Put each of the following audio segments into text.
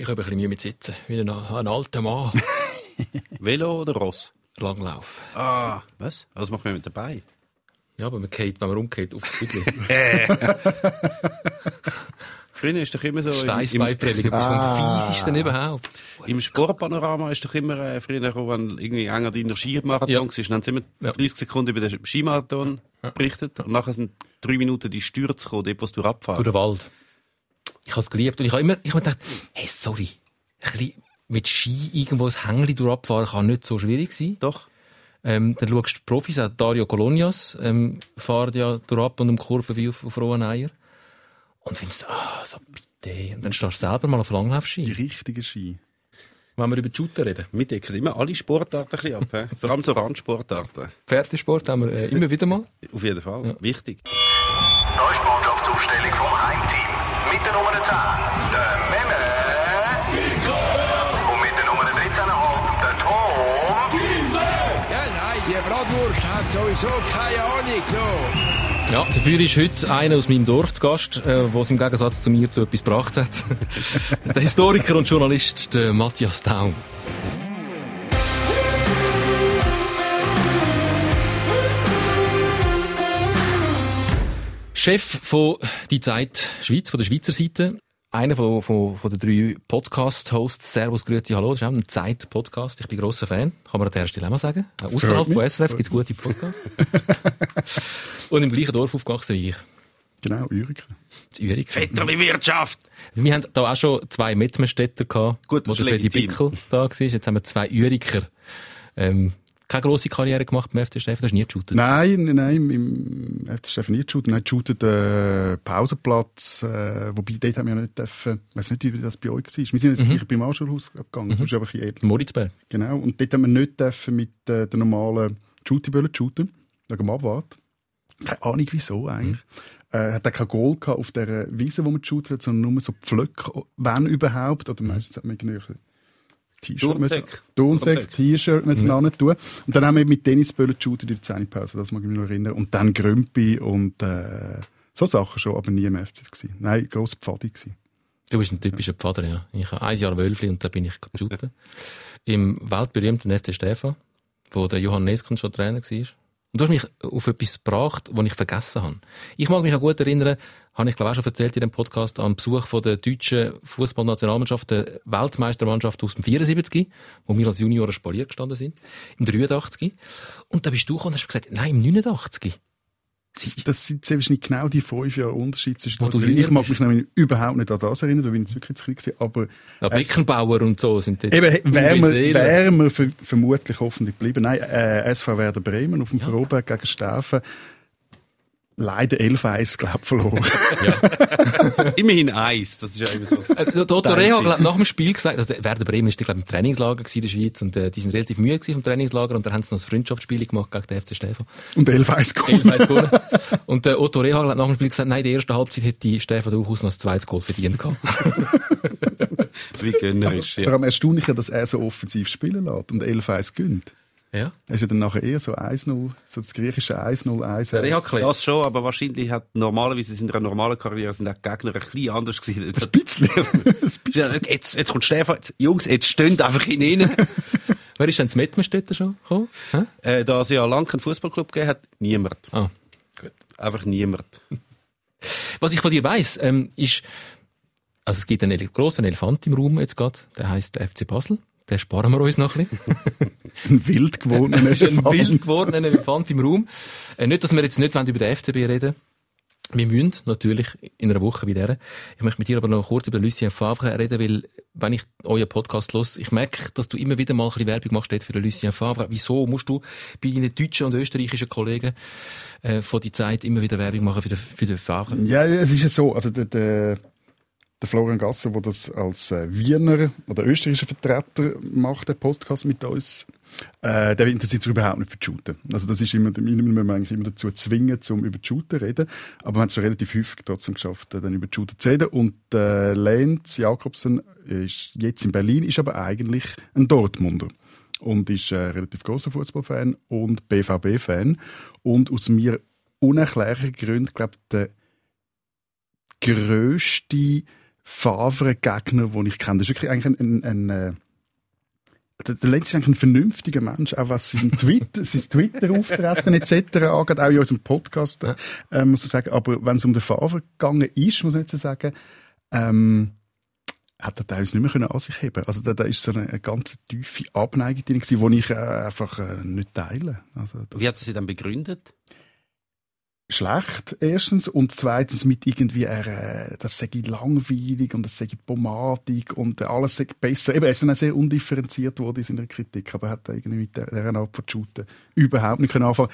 Ich habe ein bisschen Mühe mit Sitzen, wie ein, ein alter Mann. Velo oder Ross? Langlauf. Ah, was? Was macht man mit dabei? Ja, aber man geht, wenn man umgeht, auf die Büdli. Früher ist doch immer so... Steißbeinprellung, aber Ah. vom Fiesesten überhaupt. Im, Im Sportpanorama ist doch immer äh, früher, wenn irgendwie einer deiner Skimarathon Ja. war, dann haben sie immer Ja. 30 Sekunden über den Skimarathon berichtet und nachher sind drei Minuten die Stürze gekommen, dort, wo du Durch abfahren. den Wald. Ich habe es geliebt. Und ich habe immer, ich habe gedacht, hey, sorry, ein bisschen mit Ski irgendwo ein Hängli durchabfahren kann nicht so schwierig sein. Doch. Ähm, dann schaust du die Profis, auch Dario Colonias, ähm, fahren ja durchab und um Kurven wie auf, auf rohen Eier. Und findest, ah, so bitte. Und dann stehst du selber mal auf Die Langlaufski. richtigen Ski. Wenn wir über die Shooter reden. Wir decken immer alle Sportarten ein bisschen ab. Vor allem so Randsportarten. Pferdesport haben wir äh, immer wieder mal. Auf jeden Fall. Wichtig. Da ist die Mannschaftsaufstellung vom sowieso keine Ahnung. So. Ja, dafür ist heute einer aus meinem Dorf zu Gast, äh, was im Gegensatz zu mir zu etwas gebracht hat. der Historiker und Journalist, der Matthias Daum. Chef von «Die Zeit Schweiz», von der Schweizer Seite. Einer von, von, von den drei Podcast-Hosts. Servus, Grüezi, Hallo. Das ist auch ein Zeit-Podcast. Ich bin grosser Fan. Kann man an der Stelle auch mal sagen. Auch Außerhalb von. SRF gibt es gute Podcasts. Und im gleichen Dorf aufgewachsen wie ich. Genau, Uriker. Das Ürich. Vetterli Wirtschaft! Wir haben da auch schon zwei Mettmerstädter gehabt, Gut, wo das der ist Freddy. Bickel da war. Jetzt haben wir zwei Uriker. Ähm, keine grosse Karriere gemacht beim FC Stefan, das ist nie geshootet. Nein, nein, im, FC Stefan nicht shooten. Nein, shootet äh, Pausenplatz, äh, wobei dort haben wir ja nicht dürfen, ich weiss nicht, wie das bei euch war. Wir sind ins gleiche Primarschulhaus gegangen, das ist aber ein. Moritzberg. Genau, und dort haben wir nicht dürfen mit äh, der normalen Shootyböllen shooten, wegen dem Abwart. Keine Ahnung wieso eigentlich. Äh, hat auch kein Goal gehabt auf der Wiese, wo man shootet hat, sondern nur so Pflöcke, wenn überhaupt, oder meistens hat man irgendwie T-Shirt, Turnsäcke. T-Shirt müssen mhm. tun. Und dann haben wir mit Tennisböllen geshootet in der Zähnepause, das mag ich mich noch erinnern. Und dann Grümpi und äh, so Sachen schon, aber nie im FC gewesen. Nein, grosser Pfadi gewesen. Du bist ein typischer Pfader, ja. Ich habe ein Jahr Wölfli und da bin ich shooten. Im weltberühmten FC Stefan, wo der Johann Neskens schon Trainer war. Und du hast mich auf etwas gebracht, was ich vergessen habe. Ich mag mich auch gut erinnern, habe ich glaube auch schon erzählt in dem Podcast, den Besuch von der deutschen Fußballnationalmannschaft, der Weltmeistermannschaft aus dem 74, wo wir als Junioren Spalier gestanden sind, im 83. Und da bist du gekommen und hast gesagt, nein, im 89. Das sind sehr wahrscheinlich genau die fünf Jahre Unterschied zwischen uns. Ich mag mich nämlich überhaupt nicht an das erinnern, da bin ich wirklich zu klein gewesen, aber Ja, Beckenbauer und so sind dort. Eben, wären wir, wären wir ver vermutlich hoffentlich geblieben. Nein, äh, SV Werder Bremen auf dem Vorberg gegen Steffen. Leider 11-1, glaube ich, verloren. Immerhin eins, das ist ja immer so. Äh, der Otto Style. Reh hat nach dem Spiel gesagt, also der Werder Bremen ist glaub, im Trainingslager in der Schweiz und äh, die sind relativ müde gewesen vom Trainingslager und dann haben sie noch ein Freundschaftsspiel gemacht gegen den FC Stefan. Und 11-1 gewonnen. 11 gewonnen. Und der Otto Reh hat nach dem Spiel gesagt, nein, in der ersten Halbzeit hätte die Stefan durchaus noch ein zweites Goal verdient gehabt. Wie gönnerisch, Vor ja. allem erstaunlich, dass er so offensiv spielen lässt und 11-1 gönnt. Ja. Er ist ja dann nachher eher so 1-0, so das griechische 1-0, 1 Der Rehakles. Das schon, aber wahrscheinlich hat normalerweise in einer normalen Karriere sind auch die Gegner ein bisschen anders gewesen. Ein bisschen. Bisschen. Jetzt, jetzt kommt Stefan, jetzt, Jungs, jetzt stehen einfach hinein. Wer ist denn zu Mettmerstetten schon gekommen? Äh, da es ja lang keinen Fußballclub gegeben hat, niemand. Ah, gut. Einfach niemand. Was ich von dir weiss, ähm, ist, also es gibt einen grossen Elefant im Raum jetzt gerade, der heisst der FC Basel. Den sparen wir uns noch ein bisschen. Ein wild gewordener ist ein Elefant. wild gewordener Elefant im Raum. Äh, nicht, dass wir jetzt nicht wollen über den FCB reden Wir müssen natürlich in einer Woche wie dieser. Ich möchte mit dir aber noch kurz über Lucien Favre reden, weil, wenn ich euren Podcast los, ich merke, dass du immer wieder mal ein bisschen Werbung machst für den Lucien Favre. Wieso musst du bei deinen deutschen und österreichischen Kollegen äh, von die Zeit immer wieder Werbung machen für den, für den Favre? Ja, es ist ja so, also der, der, der Florian Gasser, der das als äh, Wiener oder österreichischer Vertreter macht, der Podcast mit uns, äh, der interessiert sich überhaupt nicht für die Shooter. Also das ist immer, müssen wir eigentlich immer dazu zwingen, um über die Shooter zu reden. Aber wir haben es schon relativ häufig trotzdem geschafft, äh, dann über die Shooter zu reden. Und äh, Lenz Jakobsen ist jetzt in Berlin, ist aber eigentlich ein Dortmunder und ist äh, relativ großer Fußballfan und BVB-Fan und aus mir unerklärlichen Gründen, glaube der grösste Favre-Gegner, den ich kenne. Das ist wirklich eigentlich ein, ein, ein äh, der, der Lenz ist eigentlich ein vernünftiger Mensch, auch was sein Twitter, sein Twitter-Auftreten etc. angeht, auch in unserem Podcast, äh, muss ich sagen. Aber wenn es um den Favre gegangen ist, muss ich jetzt sagen, ähm, hat er teilweise nicht mehr können an sich heben. Also da, da ist so eine, eine ganz tiefe Abneigung drin die ich äh, einfach äh, nicht teile. Also das Wie hat er sie dann begründet? Schlecht erstens und zweitens mit irgendwie er, äh, das sei langweilig und das sei pomadig und äh, alles sei besser. Eben, er ist dann auch sehr undifferenziert worden in seiner Kritik, aber er hat irgendwie mit dieser Art von Shooten überhaupt nicht können anfangen.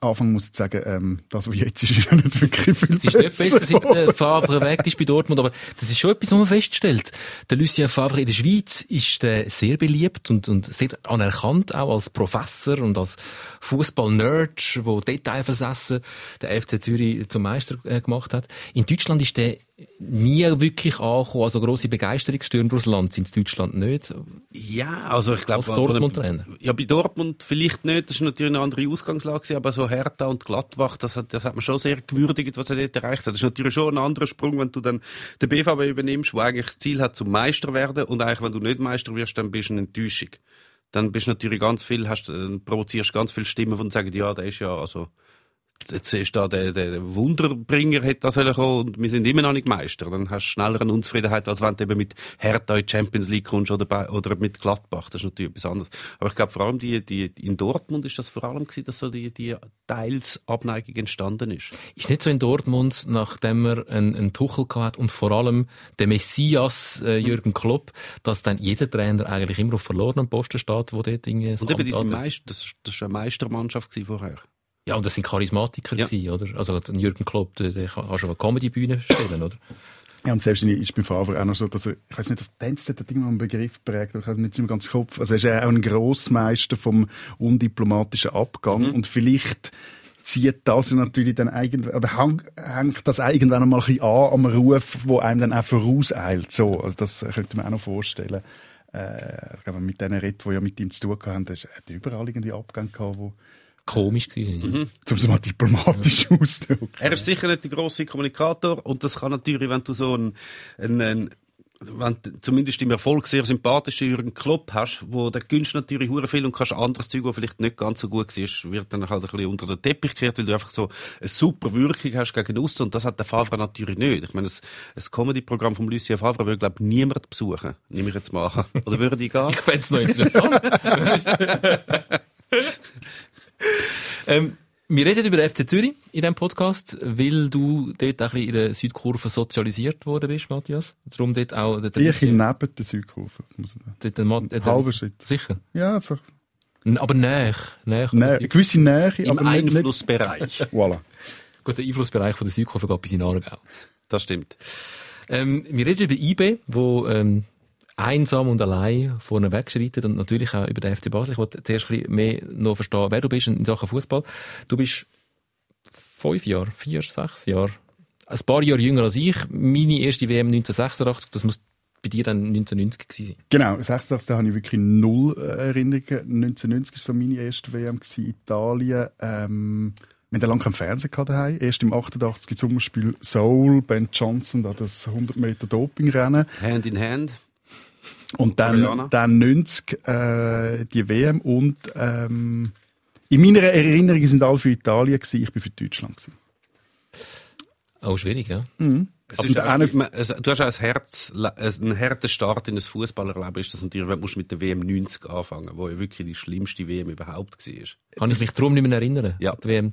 Anfang muss ich sagen, ähm, das, was jetzt ist, ist ja nicht wirklich viel Es ist nicht besser, seit der Favre weg ist bei Dortmund, aber das ist schon etwas, was man feststellt. Der Lucien Favre in der Schweiz ist äh, sehr beliebt und, und sehr anerkannt, auch als Professor und als Fußball-Nerd, der Detailversessen der FC Zürich zum Meister äh, gemacht hat. In Deutschland ist der nie wirklich angekommen, also grosse Begeisterungsstürme durchs Land sind in Deutschland nicht. Ja, also ich glaube... Als Dortmund-Trainer. Ja, bei Dortmund vielleicht nicht, das ist natürlich eine andere Ausgangslage, aber so Hertha und Gladbach, das hat, das hat man schon sehr gewürdigt, was er dort erreicht hat. Das ist natürlich schon ein anderer Sprung, wenn du dann den BVB übernimmst, wo eigentlich das Ziel hat, zum Meister werden und eigentlich, wenn du nicht Meister wirst, dann bist du eine Enttäuschung. Dann bist du natürlich ganz viel, hast, äh, provozierst ganz viele Stimmen, die sagen, ja, der ist ja, also, jetzt ist da der, der Wunderbringer hätte das kommen und wir sind immer noch nicht Meister. Dann hast du schneller eine Unzufriedenheit, als wenn du eben mit Hertha in die Champions League kommst oder, bei, oder mit Gladbach. Das ist natürlich etwas anderes. Aber ich glaube, vor allem die, die, in Dortmund ist das vor allem gewesen, dass so die, die teils Abneigung entstanden ist. Ist nicht so in Dortmund, nachdem er einen, einen Tuchel gehabt hat und vor allem der Messias äh, Jürgen Klopp, dass dann jeder Trainer eigentlich immer auf verlorenem Posten steht, wo irgendwie das Und eben diese. Meister, das, das ist eine Meistermannschaft vorher. Ja, und das sind Charismatiker Ja. gewesen, oder? Also Jürgen Klopp, der, der kann schon eine Comedy-Bühne stellen, oder? Ja, und selbst ist beim Favre auch noch so, dass er, ich weiß nicht, das Tänzt hat irgendwann einen Begriff prägt, aber ich habe nicht im ganzen Kopf. Also er ist ja auch ein Grossmeister vom undiplomatischen Abgang und vielleicht zieht das ja natürlich dann irgendwann, oder hang- hängt das irgendwann einmal ein bisschen an am Ruf, wo einem dann auch vorauseilt. So, also das könnte man auch noch vorstellen. Äh, ich glaube, mit denen Reden, die ja mit ihm zu tun hatten, er hat überall irgendwie Abgänge gehabt, wo, Komisch gewesen. Mhm. zum es mal diplomatisch auszudrücken. Er ist sicher nicht der grosse Kommunikator und das kann natürlich, wenn du so einen, einen, einen wenn du zumindest im Erfolg sehr sympathischen Jürgen Klopp hast, wo der gönnst natürlich hure viel und kannst anderes Zeug, das vielleicht nicht ganz so gut war, wird dann halt ein bisschen unter den Teppich gekehrt, weil du einfach so eine super Wirkung hast gegen aussen und das hat der Favre natürlich nicht. Ich meine, ein, ein Comedy-Programm von Lucien Favre würde, glaube ich, niemand besuchen. Nehme ich jetzt mal an. Oder würde ich gehen? Ich fände es noch interessant. ähm, wir reden über den FC Zürich in diesem Podcast, weil du dort auch ein bisschen in der Südkurve sozialisiert worden bist, Matthias. Darum dort auch der Ich neben der Südkurve. Muss ich sagen. dort der Mat- äh, Halber Schritt. Sicher. Ja, so. Aber näher. näher Nähe, gewisse Nähe, Im aber nicht Einflussbereich. Voilà. Gut, der Einflussbereich von der Südkurve geht bis in Aargau. Das stimmt. Ähm, wir reden über IB, wo ähm, einsam und allein vorne wegschreitet und natürlich auch über den FC Basel. Ich wollte zuerst ein bisschen mehr noch verstehen, wer du bist in Sachen Fußball. Du bist fünf Jahre, vier, sechs Jahre, ein paar Jahre jünger als ich. Meine erste WM 1986, das muss bei dir dann 1990 gewesen sein. Genau, 86 da habe ich wirklich null Erinnerungen. 1990 war so meine erste WM gewesen, Italien. Ähm, wir hatten lange keinen Fernseher gehabt daheim. Erst im 88 Sommerspiel Seoul, Ben Johnson, da das 100 Meter Dopingrennen. Hand in Hand. Und dann, dann 90 äh, die WM und ähm, in meiner Erinnerung sind alle für Italien gewesen, ich bin für Deutschland gewesen. Oh, schwierig, ja. Auch, eine- man- es, du hast auch ein Herz, einen harten Start in ein Fußballerleben, ist das natürlich, wenn du musst mit der WM 90 anfangen, wo ja wirklich die schlimmste WM überhaupt war. Kann ich mich darum nicht mehr erinnern. Ja. Die WM.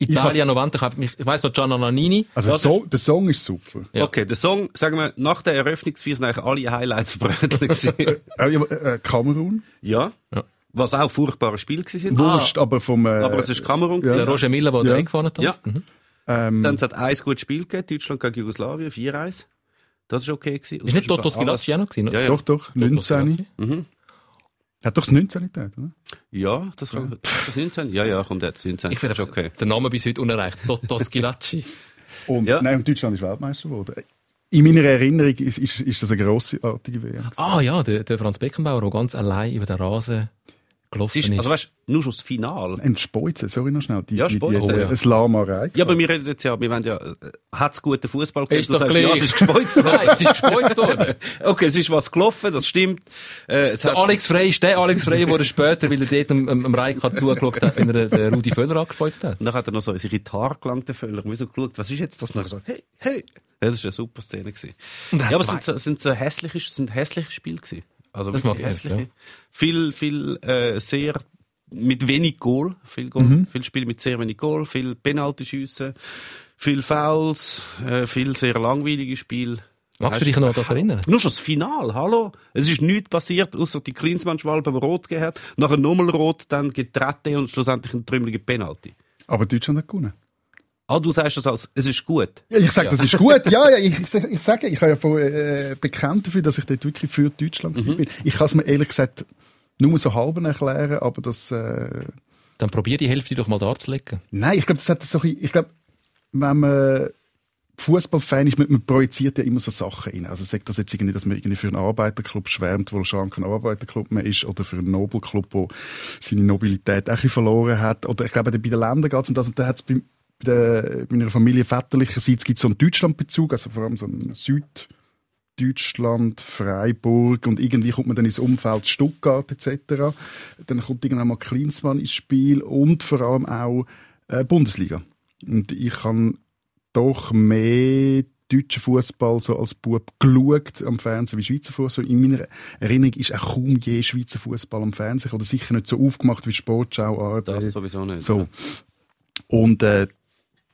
Italia 90, ich, hab mich- ich weiss noch Gianna Nannini. Also Das so, der Song ist super. Ja. Okay, der Song, sagen wir, nach der Eröffnungsfeier sind eigentlich alle Highlights gewesen. Äh, ja, äh, Kamerun. ja. Ja. Was auch furchtbare Spiele gewesen sind. Wurscht, aber vom... Äh, Aber es ist Kamerun. Ja. Der Roger Miller, der Ja. ja. eingefahren hat. Ja. Mhm. ähm, Dann es hat ein gutes Spiel gegeben, Deutschland gegen Jugoslawien, 4-1. Das ist okay gewesen. Ist nicht Toto Skilacci auch noch gewesen? Ja, ja. Doch, doch, Toto 19. Skilacci. Mhm. Hat doch das 19 getan, oder? Ja, das kann, das 19? Ja, ja, kommt jetzt 19. Ich finde das okay. der Name bis heute unerreicht. Toto Skilacci. Und, Ja. Nein, und Deutschland ist Weltmeister geworden. In meiner Erinnerung ist, ist, ist das eine grossartige WM. Ah ja, der, der Franz Beckenbauer, der ganz allein über den Rasen gelaufen Es ist, ist. also weißt, nur schon das Finale. Ein Speuze, sorry noch schnell. Die, Ja, die, Speuze, die, die, ja. Ein Lamarei. Ja, aber wir reden jetzt ja, wir wollen ja, äh, hat's guten Fußball gegeben? Ist Du doch sagst, ja, es ist gespeuzt worden. Nein, es ist gespeuzt worden. Okay, es ist was gelaufen, das stimmt. Äh, es Der hat, Alex Frey ist der Alex Frey, der später, weil er dort am, am, am Reikard zugeschaut hat, wenn er den Rudi Völler angespeuzt hat. und dann hat er noch so in seine Haare gelangt, der Völler. Und wir so geschaut, was ist jetzt das? Und dann so, hey, hey. Ja, das war eine super Szene. Gewesen. Er hat Ja, aber es sind so, es sind so hässliche, es sind hässliche Spiele gewesen. Also Das mag ich, hässliche. ja. Viel, viel, äh, sehr, mit wenig Goal. Viel Goal. Mhm. Viel Spiele mit sehr wenig Goal. Viel Penalty-Schüsse. Viel Fouls. Äh, viel sehr langweilige Spiele. Magst du dich noch an das erinnern? Nur schon das Final, hallo? Es ist nichts passiert, außer die Klinsmann-Schwalbe, die rot gegeben hat. Nachher nochmal rot, dann getreten und schlussendlich ein trümmeliger Penalty. Aber Deutschland hat gewonnen. Ah, du sagst das als, es ist gut. Ja, ich sage, das ist gut. Ja, ja, ich, ich, ich sage, ich habe ja von, äh, bekannt dafür, dass ich dort wirklich für Deutschland Mhm. bin. Ich kann es mir ehrlich gesagt nur so halben erklären, aber das, äh, Dann probier die Hälfte doch mal darzulegen. nein, ich glaube, das hat so, ein ich glaube, wenn man Fußballfan ist, man, man projiziert ja immer so Sachen rein. Also sagt das jetzt irgendwie, dass man irgendwie für einen Arbeiterclub schwärmt, wo schon kein Arbeiterclub mehr ist, oder für einen Nobelclub, wo seine Nobilität auch ein verloren hat. Oder ich glaube, bei den Ländern geht es um das, und da hat es bei, bei, meiner Familie väterlicherseits gibt es so einen Deutschlandbezug, also vor allem so einen Süd- Deutschland, Freiburg und irgendwie kommt man dann ins Umfeld Stuttgart etc. Dann kommt irgendwann mal Klinsmann ins Spiel und vor allem auch äh, Bundesliga. Und ich kann doch mehr deutschen Fußball so als Bub geschaut am Fernsehen wie Schweizer Fußball. In meiner Erinnerung ist auch kaum je Schweizer Fußball am Fernsehen oder sicher nicht so aufgemacht wie Sportschau, ARD. Das sowieso nicht. So. Und äh,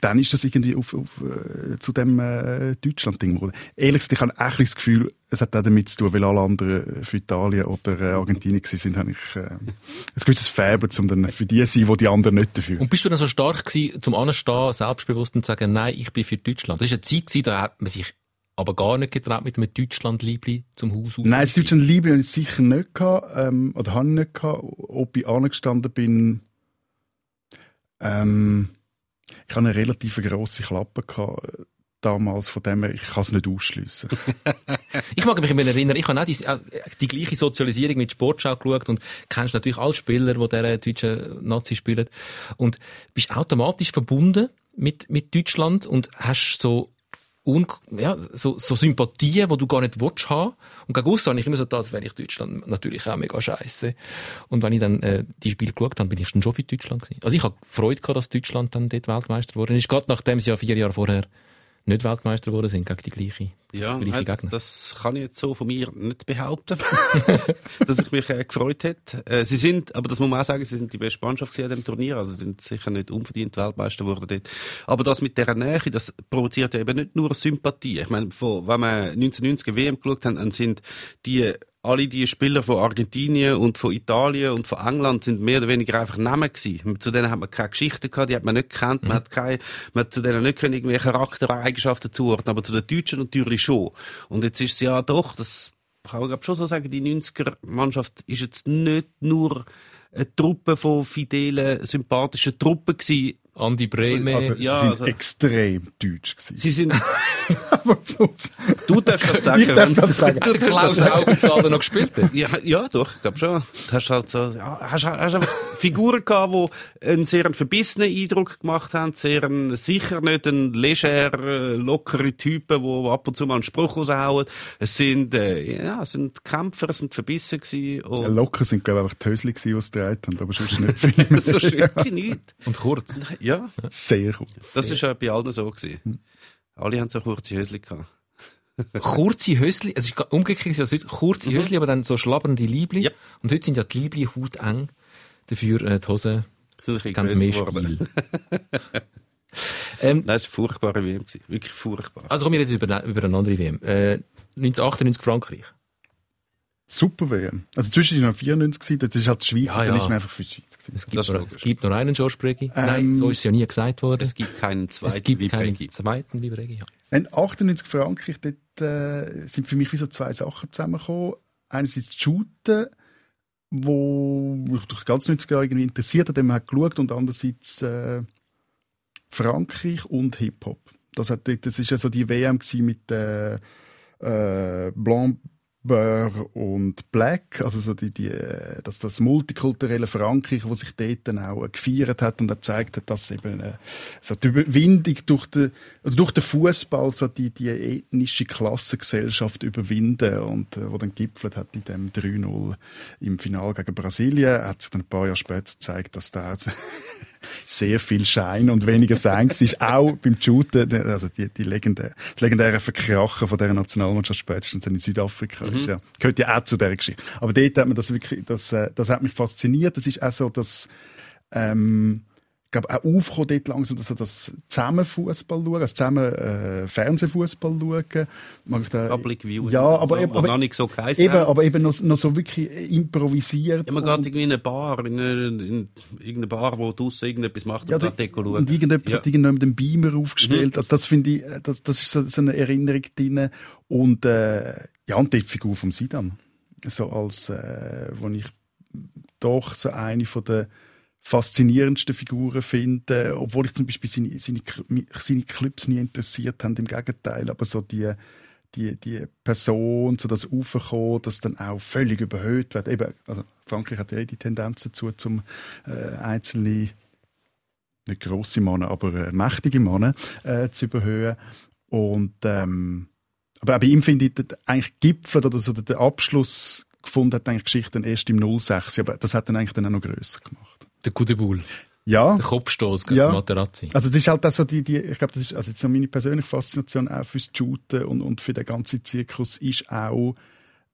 dann ist das irgendwie auf, auf, äh, zu dem äh, Deutschland-Ding geworden. Ehrlich gesagt, ich habe auch ein das Gefühl, es hat auch damit zu tun, weil alle anderen für Italien oder äh, Argentinien sind, habe ich äh, ein gewisses Faible, um dann für die zu sein, wo die anderen nicht dafür Und bist du dann so stark gewesen, zum Anstehen, selbstbewusst und zu sagen, nein, ich bin für Deutschland? Das war eine Zeit, gewesen, da hat man sich aber gar nicht getraut, mit einem Deutschland-Liebli zum Haus Nein, das Deutschland Liebe habe ich sicher nicht gehabt, ähm, oder habe ich nicht gehabt. Ob ich angestanden bin, ähm, ich habe eine relativ grosse Klappe gehabt, äh, damals, von dem her, ich kann es nicht ausschliessen. Ich mag mich immer erinnern, ich habe auch die, auch die gleiche Sozialisierung mit Sportschau geschaut und kennst natürlich alle Spieler, die dieser deutschen Nazi spielen und bist automatisch verbunden mit, mit Deutschland und hast so Un ja, so, so Sympathien, die du gar nicht willst haben. Und gegen aussen habe ich immer so das, wenn ich Deutschland natürlich auch mega scheiße. Und wenn ich dann äh, die Spiele geschaut habe, bin ich dann schon für Deutschland gewesen. Also ich habe Freude gehabt, dass Deutschland dann dort Weltmeister geworden ist. Gerade nachdem sie ja vier Jahre vorher nicht Weltmeister geworden sind, gegen die gleiche, Ja, gleiche nein, Gegner. das kann ich jetzt so von mir nicht behaupten, dass ich mich äh, gefreut hätte. Äh, sie sind, aber das muss man auch sagen, sie sind die beste Mannschaft an dem Turnier, also sie sind sicher nicht unverdient Weltmeister geworden dort. Aber das mit der Nähe, das provoziert ja eben nicht nur Sympathie. Ich meine, von, wenn wir 1990 WM geschaut haben, dann sind die alle die Spieler von Argentinien und von Italien und von England sind mehr oder weniger einfach Namen gewesen. Zu denen hat man keine Geschichte gehabt, die hat man nicht gekannt, man hat keine, man hat zu denen nicht können irgendwelche Charaktereigenschaften zuordnen, aber zu den Deutschen natürlich schon. Und jetzt ist es ja doch, das kann man glaub schon so sagen, die 90er-Mannschaft ist jetzt nicht nur eine Truppe von fidelen, sympathischen Truppen gewesen. Andi Brehme. Also, ja, sie sind also- extrem deutsch gewesen. Sie sind, du darfst das sagen. ich darf wenn- das sagen. Hat der Klaus Augenthaler noch gespielt? hat? Ja, ja, doch, ich glaube schon. Du hast halt so, ja, hast, hast einfach Figuren gehabt, die einen sehr verbissenen Eindruck gemacht haben, sehr einen, sicher nicht einen leger, äh, lockere Typen, die ab und zu mal einen Spruch raushauen. Es sind, äh, ja, es sind Kämpfer, es sind verbissen gewesen Ja, und locker sind, glaube ich, einfach die Hösli gewesen, die es getragen haben, aber sonst nicht viel mehr. so schön nicht. Und kurz. Ja, Sehr gut. das ist ja bei allen so gewesen. Alle haben so kurze Hösli gehabt. Kurze Hösli, es ist umgekehrt, also heute kurze Hösli, aber dann so schlabbernde Liebli. Ja. Und heute sind ja die Liebli hauteng. Dafür äh, die Hose Das sind ein ganz mehr. Spiel. ähm, Nein, das war eine furchtbare WM. Wirklich furchtbar. also kommen wir jetzt über, über eine andere WM. Äh, 1998 Frankreich. Super WM. Also zwischen 94 gewesen, das ist halt die Schweiz, Ja, ja. ist man einfach für die Schweiz gewesen. Es gibt, logisch. es gibt nur einen George Bregi. Ähm, Nein, so ist es ja nie gesagt worden. Es gibt keinen zweiten Es gibt wie keinen Bregi. zweiten wie Bregi. Ja. In 98 Frankreich, dort äh, sind für mich wie so zwei Sachen zusammengekommen. Einerseits die Shooten, wo mich durch die ganze 90er Jahre irgendwie interessiert hat, den man hat geschaut, und andererseits äh, Frankreich und Hip-Hop. Das, hat, dort- das ist ja so die WM mit äh, äh, Blanc, Burr und Black, also so die, die, äh, das, multikulturelle Frankreich, wo sich dort dann auch äh, gefeiert hat und gezeigt hat, dass eben äh, so die Überwindung durch den, also durch den Fußball so die, die ethnische Klassengesellschaft überwinden und äh, wo dann gipfelt hat in dem 3-0 im Finale gegen Brasilien, hat sich dann ein paar Jahre später gezeigt, dass da sehr viel Schein und weniger Sein war. auch beim Shooten, also die, die legendäre, das legendäre Verkrachen von der Nationalmannschaft spätestens in Südafrika. Mhm. Ja, gehört ja auch zu dieser Geschichte. Aber dort hat man das wirklich, das, äh, das hat mich fasziniert. Das ist auch so, dass, ähm, glaube auch aufgekommen dort langsam, dass das zusammen Fußball schauen, also zusammen äh, Fernsehfußball schauen. Mag ich da, Public View. Ja, aber, so, eben, aber, noch nicht so eben, aber eben noch, noch so wirklich improvisiert. Ja, man geht irgendwie in eine Bar, in, eine, in irgendeine Bar, wo draussen irgendetwas macht ja, und da schauen. Und irgendjemand Ja. hat irgendjemand den Beamer aufgestellt. Mhm. Also das finde ich, das, das ist so, so eine Erinnerung drin. Und, äh, ja, und die Figur vom Sidan. So als, äh, wo ich doch so eine von der faszinierendsten Figuren finde, obwohl ich zum Beispiel seine, seine, seine Clips nie interessiert haben, im Gegenteil, aber so die, die, die Person, so das Aufkommen, das dann auch völlig überhöht wird. Eben, also Frankreich hat ja eh die Tendenz dazu, zum äh, einzelne nicht grosse Männer, aber äh, mächtige Männer äh, zu überhöhen. Und, ähm, aber auch bei ihm finde ich, eigentlich Gipfel oder so der Abschluss gefunden hat eigentlich Geschichte erst im 06, aber das hat dann eigentlich dann auch noch grösser gemacht. Der Kudebul. Ja, Der Kopfstoß gegen Ja. Materazzi. also das ist halt auch so die, die ich glaube, das ist also jetzt so meine persönliche Faszination auch fürs Shooten und, und für den ganzen Zirkus ist auch,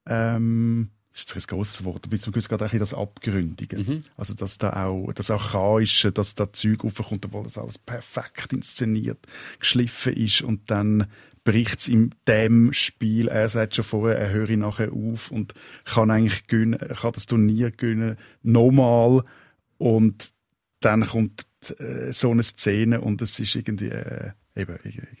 ähm, das ist jetzt ein grosses Wort, aber zum Gewissen gerade auch das Abgründige. Also, dass da auch, das Archaische, dass da Zeug aufkommt, obwohl das alles perfekt inszeniert, geschliffen ist und dann bricht es in dem Spiel, er sagt schon vorher, er höre nachher auf und kann eigentlich gewinnen, kann das Turnier gewinnen, nochmal und dann kommt äh, so eine Szene und es ist irgendwie, äh, eben,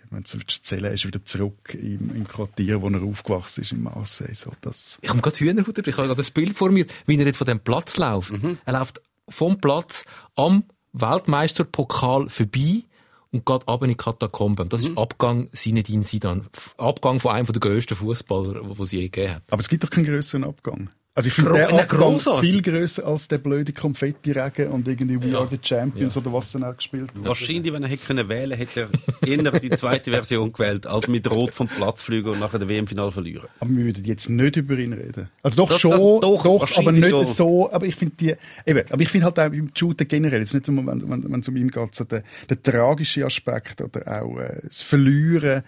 wenn du erzählen, er ist wieder zurück im, im Quartier, wo er aufgewachsen ist, in Marseille. So, das, Ich habe gerade Hühnerhut dabei. Ich habe gerade das Bild vor mir, wie er jetzt von dem Platz läuft. Er läuft vom Platz am Weltmeisterpokal vorbei und geht ab in die Katakomben. Das ist Abgang Sinedin Sidan. Abgang von einem der grössten Fußballer, die sie je gegeben hat. aber es gibt doch keinen größeren Abgang. Also ich finde den Abgang viel grösser als der blöde Konfetti-Regen und irgendwie We Ja. Are the Champions Ja. oder was dann auch gespielt wird. Wahrscheinlich, wenn er hätte können wählen, hätte er eher die zweite Version gewählt, als mit Rot vom Platz fliegen und nachher den WM-Final verlieren. Aber wir würden jetzt nicht über ihn reden. Also doch Das- schon, das- doch, doch, aber nicht schon. so. Aber ich finde die, eben, aber ich finde halt auch beim Shooten generell, jetzt nicht nur, wenn, wenn, wenn es um ihn geht, so der, der tragische Aspekt oder auch äh, das Verlieren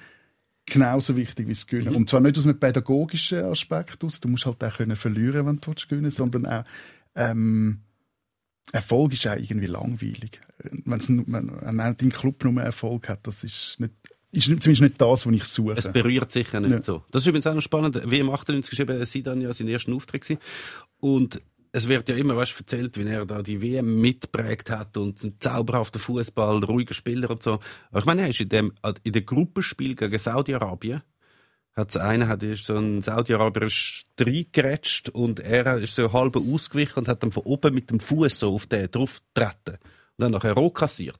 genauso wichtig wie das Gewinnen. Mhm. Und zwar nicht aus einem pädagogischen Aspekt aus, du musst halt auch können verlieren, wenn du willst gewinnen sondern auch, ähm, Erfolg ist auch irgendwie langweilig. Wenn's, wenn, dein Club nur Erfolg hat, das ist nicht, ist zumindest nicht das, was ich suche. Es berührt sicher nicht Ja. so. Das ist übrigens auch noch spannend. WM 98 war eben Sidan ja sein erster Auftritt. Gewesen. Und es wird ja immer weißt, erzählt, wie er da die WM mitprägt hat und ein zauberhafter Fußball, ruhiger Spieler und so. Aber ich meine, er ist in dem, in dem Gruppenspiel gegen Saudi-Arabien, hat einer hat so ein Saudi-Arabier ist reingerätscht und er ist so halb ausgewichen und hat dann von oben mit dem Fuß so auf den drauf getreten und dann nachher rot kassiert.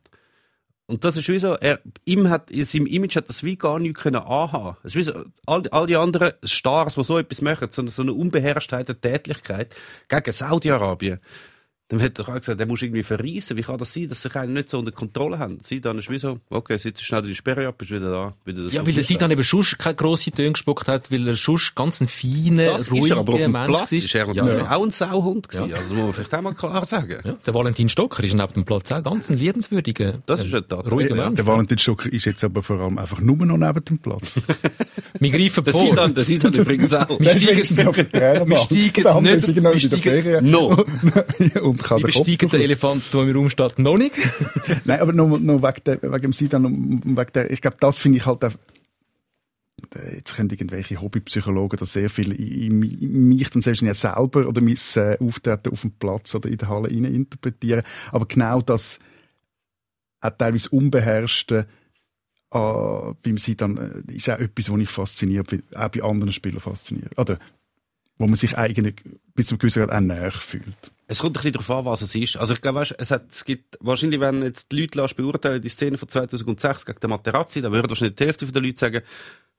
Und das ist wie so, er, ihm hat, in seinem Image hat das wie gar nichts können anhaben. Es ist wie so, all, all die anderen Stars, die so etwas machen, so, so eine Unbeherrschtheit der Tätlichkeit gegen Saudi-Arabien, dann hat er auch gesagt, der muss irgendwie verreisen. Wie kann das sein, dass sich einer nicht so unter Kontrolle haben? Sie dann ist wie so, okay, sitzt schnell die Sperre ab, ist wieder da, wieder das Ja, weil er Sidan eben schon keine grosse Töne gespuckt hat, weil er schon ganz ein feiner, das ist er, aber auf ruhiger dem Mensch Platz war. ist er ja, ja. auch ein Sauhund gewesen. Also muss man vielleicht auch mal klar sagen. Ja, der Valentin Stocker ist neben dem Platz auch ganz ein liebenswürdiger, Das ist äh, eine Tat. ruhiger Ja, Mensch. der Valentin Stocker ist jetzt aber vor allem einfach nur noch neben dem Platz. Wir greifen Der vor. Sidan, der Sidan übrigens auch. Wir Der steigen- der wir steigen Der andere nicht- wir der steigen-. No. Und kann Wir besteigen den Elefant, der im Raum steht, noch nicht. Nein, aber nur, nur wegen, der, wegen dem Sidan und wegen der, ich glaube, das finde ich halt auch, jetzt können irgendwelche Hobbypsychologen das sehr viel in, mich dann selbst nicht selber oder mein äh, Auftreten auf dem Platz oder in der Halle rein interpretieren. Aber genau das auch teilweise unbeherrschte äh, beim Sidan ist auch etwas, was ich fasziniert, auch bei anderen Spielern fasziniert. Oder wo man sich eigentlich bis zum gewissen Grad auch näher fühlt. Es kommt ein bisschen darauf an, was es ist. Also ich glaube, weißt, es, hat, es gibt, wahrscheinlich, wenn jetzt die Leute lässt beurteilen, die Szene von 2006 gegen den Materazzi, dann würden wahrscheinlich die Hälfte der Leute sagen,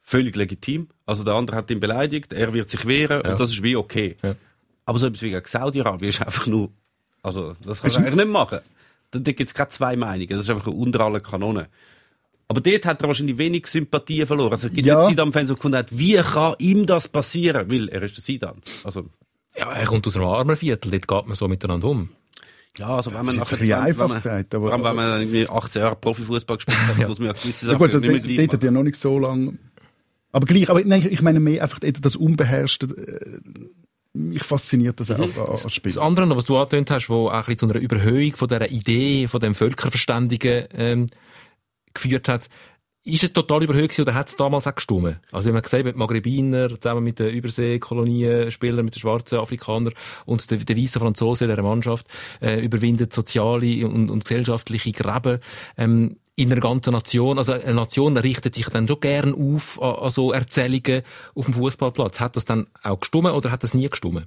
völlig legitim. Also der andere hat ihn beleidigt, er wird sich wehren Ja. und das ist wie okay. Ja. Aber so etwas wie gegen Saudi-Arabien ist einfach nur, also das kannst du eigentlich nicht machen. Da, da gibt es keine zwei Meinungen, das ist einfach eine unter aller Kanone. Aber dort hat er wahrscheinlich wenig Sympathie verloren. Also es gibt Ja. ja. nicht Sidan-Fans, die gefunden haben, wie kann ihm das passieren? Weil er ist der Sidan. Also, Ja, er kommt aus einem armen Viertel, dort geht man so miteinander um. ja, also wenn man nachher- ein einfach wenn man, gesagt, aber- Vor allem, wenn man dann irgendwie 18 Jahre Profifußball gespielt hat, muss man ja gewisse Ja Sachen gut, nicht dort, mehr gleich dort hat ja noch nicht so lange. Aber gleich, aber nein, ich meine mehr einfach das Unbeherrschte. äh, Mich fasziniert das auch an- als Spiel. Das andere, was du angetönt hast, wo auch ein bisschen zu einer Überhöhung von dieser Idee, von dem Völkerverständigen ähm, geführt hat, ist es total überhöht oder hat es damals auch gestummen? Also, wenn man gesehen hat, die Maghrebiner zusammen mit den Überseekolonienspielern, mit den schwarzen Afrikanern und den, den weißen Franzosen dieser Mannschaft, äh, überwindet soziale und, und gesellschaftliche Gräben, ähm, in einer ganzen Nation. Also, eine Nation richtet sich dann schon gern auf an, an so Erzählungen auf dem Fußballplatz. Hat das dann auch gestummen oder hat das nie gestummen?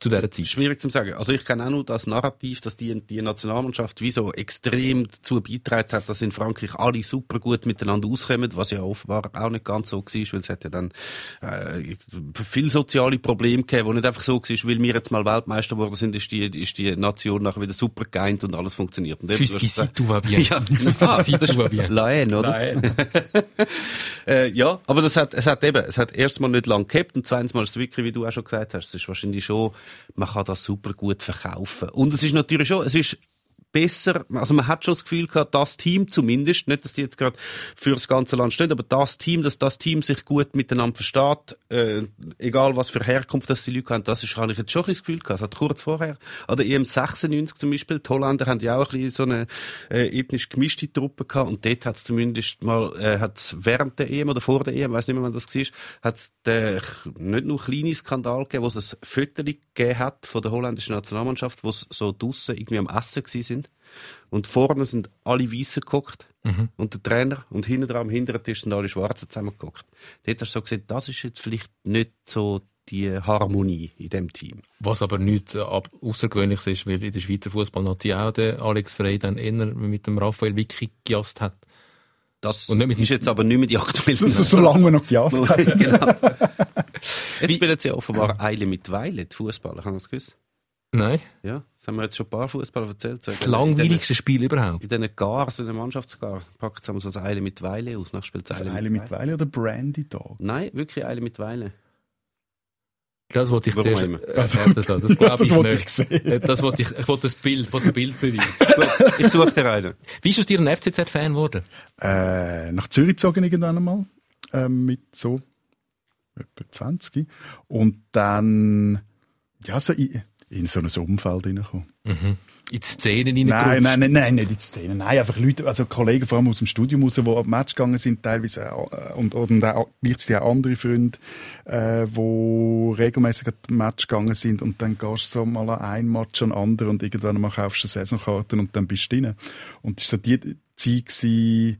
Zu dieser Zeit? Schwierig zu sagen. Also ich kenne auch nur das Narrativ, dass die, die Nationalmannschaft wie so extrem dazu beigetragen hat, dass in Frankreich alle super gut miteinander auskommen, was ja offenbar auch nicht ganz so war, weil es hat ja dann äh, viele soziale Probleme gegeben, wo nicht einfach so war, weil wir jetzt mal Weltmeister geworden sind, ist die, ist die Nation nachher wieder super geeint und alles funktioniert. Und Jusqu'ici, tout va bien. Ja, ah, Jusqu'ici, das tout va bien. ist La Haine, oder? Nein. Äh, ja, aber das hat, es hat eben, es hat erstens mal nicht lang gehabt und zweitens mal ist es wirklich, wie du auch schon gesagt hast, es ist wahrscheinlich schon, man kann das super gut verkaufen. Und es ist natürlich schon, es ist besser, also man hat schon das Gefühl gehabt, das Team zumindest, nicht, dass die jetzt gerade für das ganze Land stehen, aber das Team, dass das Team sich gut miteinander versteht, äh, egal was für Herkunft das die Leute haben, das ist, habe ich jetzt schon ein bisschen das Gefühl gehabt. Es hat kurz vorher, an der EM 96 zum Beispiel, die Holländer haben ja auch ein bisschen so eine äh, ethnisch gemischte Truppe gehabt und dort hat es zumindest mal, äh, hat's während der EM oder vor der EM, weiß nicht mehr, wann das war, hat es nicht nur kleine Skandal gegeben, wo es ein Foto gegeben hat von der holländischen Nationalmannschaft, wo sie so draussen irgendwie am Essen gewesen sind. Und vorne sind alle Weißen geguckt. Und der Trainer. Und hinten dran, am hinteren Tisch sind alle Schwarzen zusammengeguckt. Dort hast du so gesehen, das ist jetzt vielleicht nicht so die Harmonie in dem Team. Was aber nicht äh, Außergewöhnliches ist, weil in der Schweizer Fußballnazi auch der Alex Frey dann eher mit dem Raphael Vicky gejasst hat. Das Und nicht mit- ist jetzt aber nicht mehr die aktuelle. So, so, solange wir noch gejasst haben. genau. Jetzt spielen sie ja offenbar Eile mit Weile, die Fußballer. Haben Sie das gewusst? Nein, Ja, das haben wir jetzt schon ein paar Fußballer erzählt. So das langweiligste Spiel überhaupt. In diesen Gars, in den Mannschaftsgar, packt es so ein Eile mit Weile aus. Nach spielt Das Eile mit Weile oder Brandy Dog? Nein, wirklich Eile mit Weile. Das wollte ich Warum zuerst, immer? äh, erwarten lassen. Das glaube ich das wollte nicht. ich sehen. Äh, Das wollte ich, ich wollte das Bild, ich wollte den Bildbeweis. Gut, ich suche dir einen. Wie bist du aus dir ein FCZ-Fan geworden? Äh, nach Zürich gezogen irgendwann einmal. Ähm, mit so etwa 20. Und dann, ja, so in, so ein Umfeld reingekommen. In die Szenen Nein, nein, nein, nein, nicht in die Szene. Nein, einfach Leute, also Kollegen vor allem aus dem Studium raus, die am Match gegangen sind, teilweise äh, und, und auch gleichzeitig auch andere Freunde, äh, die regelmäßig an Match gegangen sind und dann gehst du so mal an ein Match an anderen und irgendwann mal kaufst du Saisonkarten und dann bist du drin. Und das war so die Zeit, gewesen,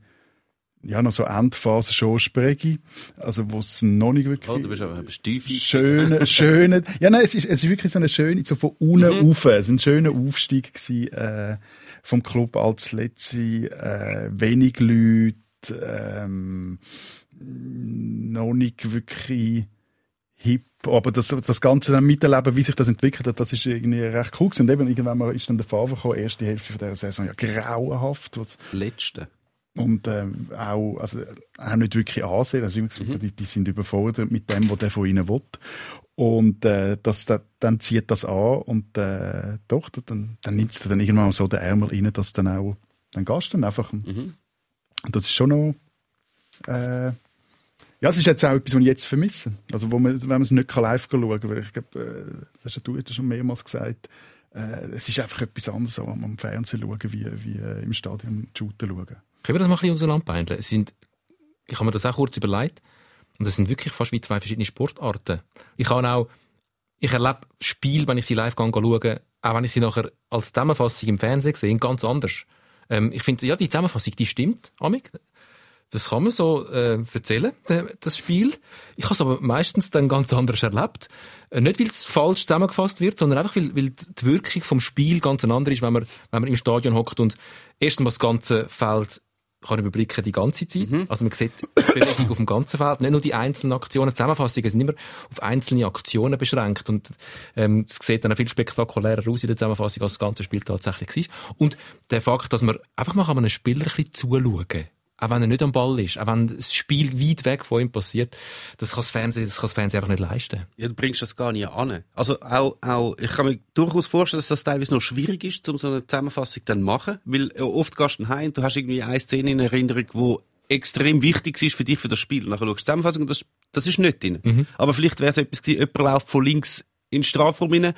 ja, noch so Endphase schon Spregi, also wo es noch nicht wirklich Oh, du bist aber ein Stiefel. schöne, schöne, ja, nein, es ist, es ist wirklich so eine schöne, so von unten Mhm. rauf, es war ein schöner Aufstieg gewesen, äh, vom Club als letzte, äh, wenig Leute, ähm, noch nicht wirklich hip, aber das, das Ganze dann miterleben, wie sich das entwickelt hat, das ist irgendwie recht cool gewesen. Und eben irgendwann mal ist dann der Fahrer gekommen, erste Hälfte von dieser Saison, ja, grauenhaft, was, Letzte. Und ähm, auch, also, auch nicht wirklich ansehen. Also, ich mhm. die, die sind überfordert mit dem, was der von ihnen will. Und äh, das, da, dann zieht das an und äh, doch, dann, dann nimmt es dann irgendwann so den Ärmel rein, dass dann auch, dann gehst du dann einfach. Und das ist schon noch, äh, ja, es ist jetzt auch etwas, was ich jetzt vermisse. Also, wo man, wenn man es nicht live schauen kann, weil ich glaube, äh, das hast ja du jetzt schon mehrmals gesagt, äh, es ist einfach etwas anderes, am Fernsehen schauen, wie, wie äh, im Stadion shooten schauen. Können wir das mal ein bisschen auseinanderbeindeln? Es sind, ich habe mir das auch kurz überlegt. Und das sind wirklich fast wie zwei verschiedene Sportarten. Ich kann auch, ich erlebe Spiele, wenn ich sie live schaue, auch wenn ich sie nachher als Zusammenfassung im Fernsehen sehe, ganz anders. Ähm, ich finde, ja, die Zusammenfassung, die stimmt, Amik. Das kann man so äh, erzählen, de- das Spiel. Ich habe es aber meistens dann ganz anders erlebt. Äh, nicht, weil es falsch zusammengefasst wird, sondern einfach, weil, weil die Wirkung vom Spiel ganz eine andere ist, wenn man, wenn man im Stadion hockt und erstens das ganze Feld kann überblicken die ganze Zeit. Also man sieht die Bewegung auf dem ganzen Feld, nicht nur die einzelnen Aktionen. Zusammenfassungen sind immer auf einzelne Aktionen beschränkt und ähm, es sieht dann viel spektakulärer aus in der Zusammenfassung, als das ganze Spiel tatsächlich war. Und der Fakt, dass man einfach mal einem Spieler ein bisschen zuschauen kann, auch wenn er nicht am Ball ist, auch wenn das Spiel weit weg von ihm passiert, das kann das Fernsehen, das kann das Fernsehen einfach nicht leisten. Ja, du bringst das gar nicht an. Also auch, auch, ich kann mir durchaus vorstellen, dass das teilweise noch schwierig ist, um so eine Zusammenfassung dann zu machen, weil äh, oft gehst du heim, du hast irgendwie eine Szene in Erinnerung, wo extrem wichtig ist für dich, für das Spiel. Und dann schaust du die Zusammenfassung und das, das ist nicht drin. Aber vielleicht wäre es etwas gewesen, jemand läuft von links in den Strafraum rein,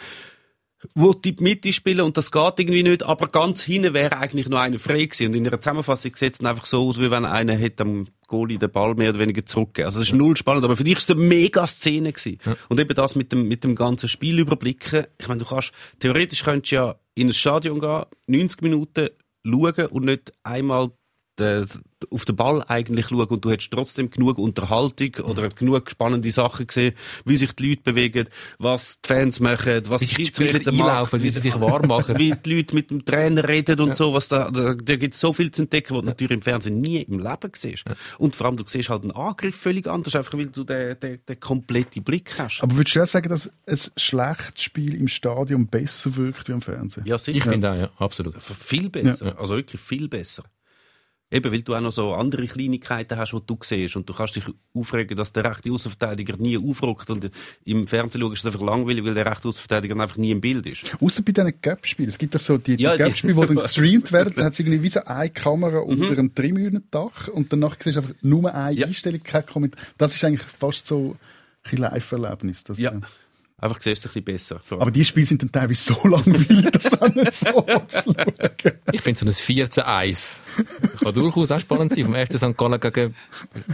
wo die Mitte spielen und das geht irgendwie nicht, aber ganz hinten wäre eigentlich noch einer frei gewesen. Und in der Zusammenfassung sieht es einfach so aus, wie wenn einer hätte am Goalie den Ball mehr oder weniger zurückgegeben. Also es ist null spannend, aber für dich ist es eine mega Szene gewesen. Und eben das mit dem, mit dem ganzen Spiel überblicken. Ich meine, du kannst, theoretisch könntest du ja in ein Stadion gehen, 90 Minuten schauen und nicht einmal den, auf den Ball eigentlich schauen und du hättest trotzdem genug Unterhaltung oder genug spannende Sachen gesehen, wie sich die Leute bewegen, was die Fans machen, was Wie die Spieler machen, wie sie sich warm machen. wie die Leute mit dem Trainer reden und so, was da, da, da gibt es so viel zu entdecken, was du natürlich im Fernsehen nie im Leben siehst. Und vor allem, du siehst halt einen Angriff völlig anders, einfach weil du den, den, den kompletten Blick hast. Aber würdest du auch sagen, dass ein schlechtes Spiel im Stadion besser wirkt wie am Fernsehen? ja, sicher. Ich finde auch, ja, absolut. Viel besser. Also wirklich viel besser. Eben, weil du auch noch so andere Kleinigkeiten hast, die du siehst. Und du kannst dich aufregen, dass der rechte Außenverteidiger nie aufrückt. Und im Fernsehen schaust ist es einfach langweilig, weil der rechte Außenverteidiger einfach nie im Bild ist. Außer bei diesen Gap-Spielen. Es gibt doch so die, die Ja, Gap-Spiele, die dann gestreamt werden. Dann hat es irgendwie wie so eine Kamera Mhm. unter einem Tribünendach und danach siehst du einfach nur eine Ja. Einstellung, kein Kommentar. Das ist eigentlich fast so ein Live-Erlebnis. Das, Ja. Einfach siehst du es ein bisschen besser. Aber die Spiele sind dann teilweise so langweilig, dass du auch nicht so schauen. Ich finde so ein 14-1 kann durchaus auch spannend sein, vom FC St. Gallen gegen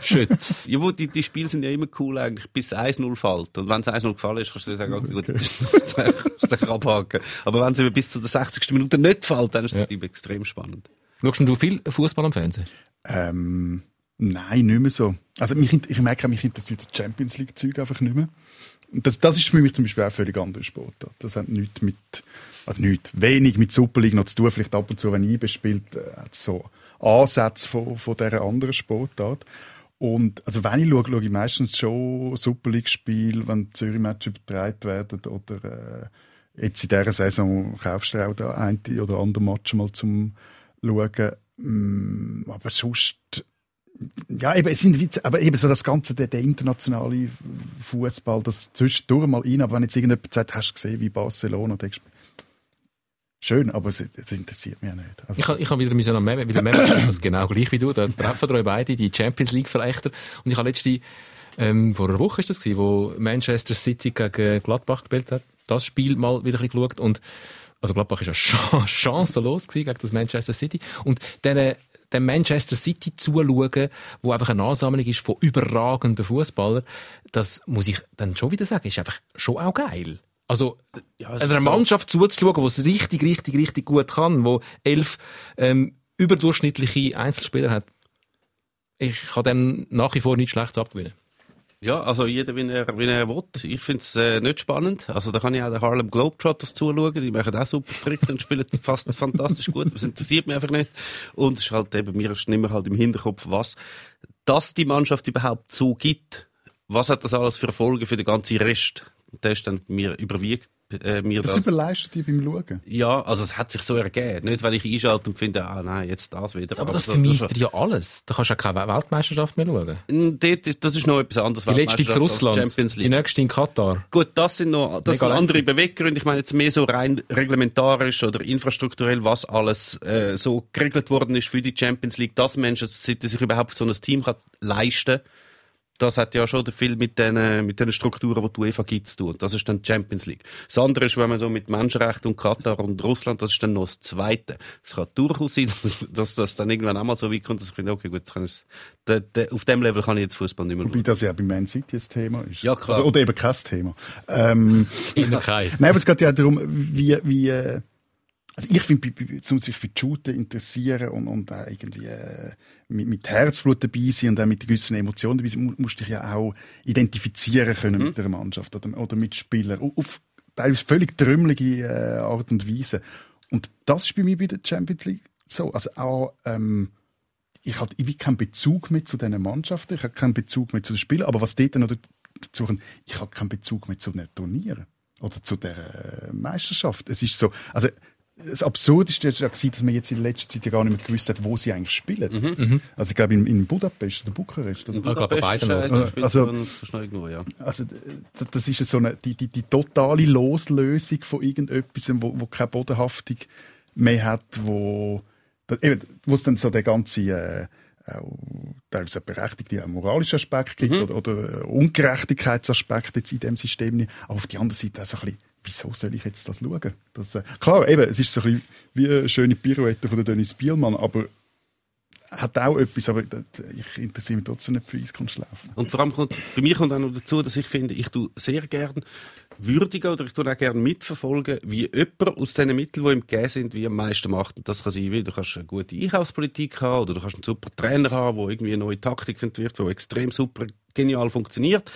Schütz. Ja, wo die, die Spiele sind ja immer cool eigentlich, bis 1-0 fällt. Und wenn es 1-0 gefallen ist, kannst du dir sagen, okay, gut, das ist das ist sicher abhaken. Aber wenn es eben bis zu der 60. Minute nicht fällt, dann ist es Ja. natürlich extrem spannend. Schaust du viel Fußball am Fernsehen? Ähm, nein, nicht mehr so. Also mich, ich merke, auch, mich interessiert das Champions League-Zeug einfach nicht mehr. Das, das ist für mich zum Beispiel auch völlig anderer Sport. Das hat nichts mit, also nichts, wenig mit Super League noch zu tun. Vielleicht ab und zu, wenn IBE spielt, äh, hat so Ansätze von, von dieser anderen Sportart. Und, also wenn ich schaue, schaue ich meistens schon Super League-Spiele, wenn Zürich-Matches übertragen werden oder, äh, jetzt in dieser Saison kaufst du auch da ein oder andere Match mal zum Schauen. Mm, aber sonst, ja, eben, es sind Witze, aber eben so das ganze, der, der internationale Fußball, das zwischendurch mal rein, aber wenn jetzt irgendjemand sagt, hast du gesehen, wie Barcelona, denkst schön, aber es, es interessiert mich auch nicht. Also, Ich habe wieder müssen am Meme, wieder Meme das genau gleich wie du. Da treffen euch beide, die Champions League Verächter. Und ich habe letzte, ähm, vor einer Woche ist das gewesen, wo Manchester City gegen Gladbach gespielt hat. Das Spiel mal wieder ein geschaut und, also Gladbach ist ja ch- chancenlos gewesen gegen das Manchester City. Und dann, dem Manchester City zuschauen, wo einfach eine Ansammlung ist von überragenden Fußballern, das muss ich dann schon wieder sagen, ist einfach schon auch geil. Also, Ja, einer so. Mannschaft zuzuschauen, die es richtig, richtig, richtig gut kann, wo elf ähm, überdurchschnittliche Einzelspieler hat, ich kann dem nach wie vor nichts Schlechtes abgewinnen. Ja, also jeder, wie er, wie er will. Ich finde es äh, nicht spannend. Also da kann ich auch den Harlem Globetrotters zuschauen. Die machen auch super Tricks und spielen fast fantastisch gut. Das interessiert mich einfach nicht. Und es ist halt eben, mir ist immer halt im Hinterkopf, was, dass die Mannschaft überhaupt so gibt. Was hat das alles für Folgen für den ganzen Rest? Und der ist dann mir überwiegt, äh, mir das das. überleistet dich beim Schauen. Ja, also es hat sich so ergeben. Nicht, weil ich einschalte und finde, ah nein, jetzt das wieder. Aber das so- vermisst das- dir ja alles. Da kannst du ja keine Weltmeisterschaft mehr schauen. Dort Das ist noch etwas anderes. Die letzte als Russland, Champions League. die nächste in Katar. Gut, das sind noch, das Mega sind andere. Beweggründe. Ich meine jetzt mehr so rein reglementarisch oder infrastrukturell, was alles äh, so geregelt worden ist für die Champions League, dass Menschen sich überhaupt so ein Team kann leisten das hat ja schon viel mit den, mit den Strukturen, die die UEFA gibt, zu tun. Das ist dann die Champions League. Das andere ist, wenn man so mit Menschenrechten und Katar und Russland, das ist dann noch das Zweite. Es kann durchaus sein, dass, dass das dann irgendwann auch mal so weit kommt, dass ich finde, okay, gut, ich, de, de, auf dem Level kann ich jetzt Fußball nicht mehr Wobei schauen. das ja bei Man City ein Thema ist. Ja, klar. Oder, oder eben kein Thema. Ähm, In der Kreis. Nein, aber es geht ja darum, wie, wie äh, also ich finde, um sich für die Shooter interessieren und, und auch irgendwie äh, mit, mit Herzblut dabei sein und auch mit gewissen Emotionen dabei sein, mu- musst du dich ja auch identifizieren können mit der Mannschaft oder, oder mit Spielern. Auf- Auf teilweise völlig trümmelige äh, Art und Weise. Und das ist bei mir bei der Champions League so. Also auch, ähm, ich habe wie keinen Bezug mehr zu diesen Mannschaften, ich habe keinen Bezug mehr zu den Spielen, aber was dort noch dazu kommt, ich habe keinen Bezug mehr zu den Turnieren oder zu der äh, Meisterschaft. Es ist so, also das Absurdeste war dass man jetzt in letzter Zeit ja gar nicht mehr gewusst hat, wo sie eigentlich spielen. Also ich glaube in, in Budapest oder Bukarest. Oder? Ich glaube, beide noch. Also, Also- irgendwo, ja. Also das ist so eine, die, die, die totale Loslösung von irgendetwas, wo, wo keine Bodenhaftung mehr hat, wo eben, wo es dann so der ganze äh, auch teilweise berechtigte auch moralische Aspekt gibt oder, oder Ungerechtigkeitsaspekt jetzt in dem System nicht. Aber auf die andere Seite auch so ein bisschen, wieso soll ich jetzt das schauen? Das, äh, klar, eben, es ist so ein bisschen wie eine schöne Pirouette von der Dennis Bielmann, aber hat auch etwas, aber ich interessiere mich trotzdem nicht für Eiskunstlaufen. Und vor allem kommt, bei mir kommt auch noch dazu, dass ich finde, ich tue sehr gern würdigen oder ich tue auch gerne mitverfolgen, wie jemand aus diesen Mitteln, die ihm gegeben sind, wie am meisten macht. Und das kann sein, wie du kannst eine gute Einkaufspolitik haben oder du kannst einen super Trainer haben, der irgendwie eine neue Taktik entwirft, die extrem super genial funktioniert.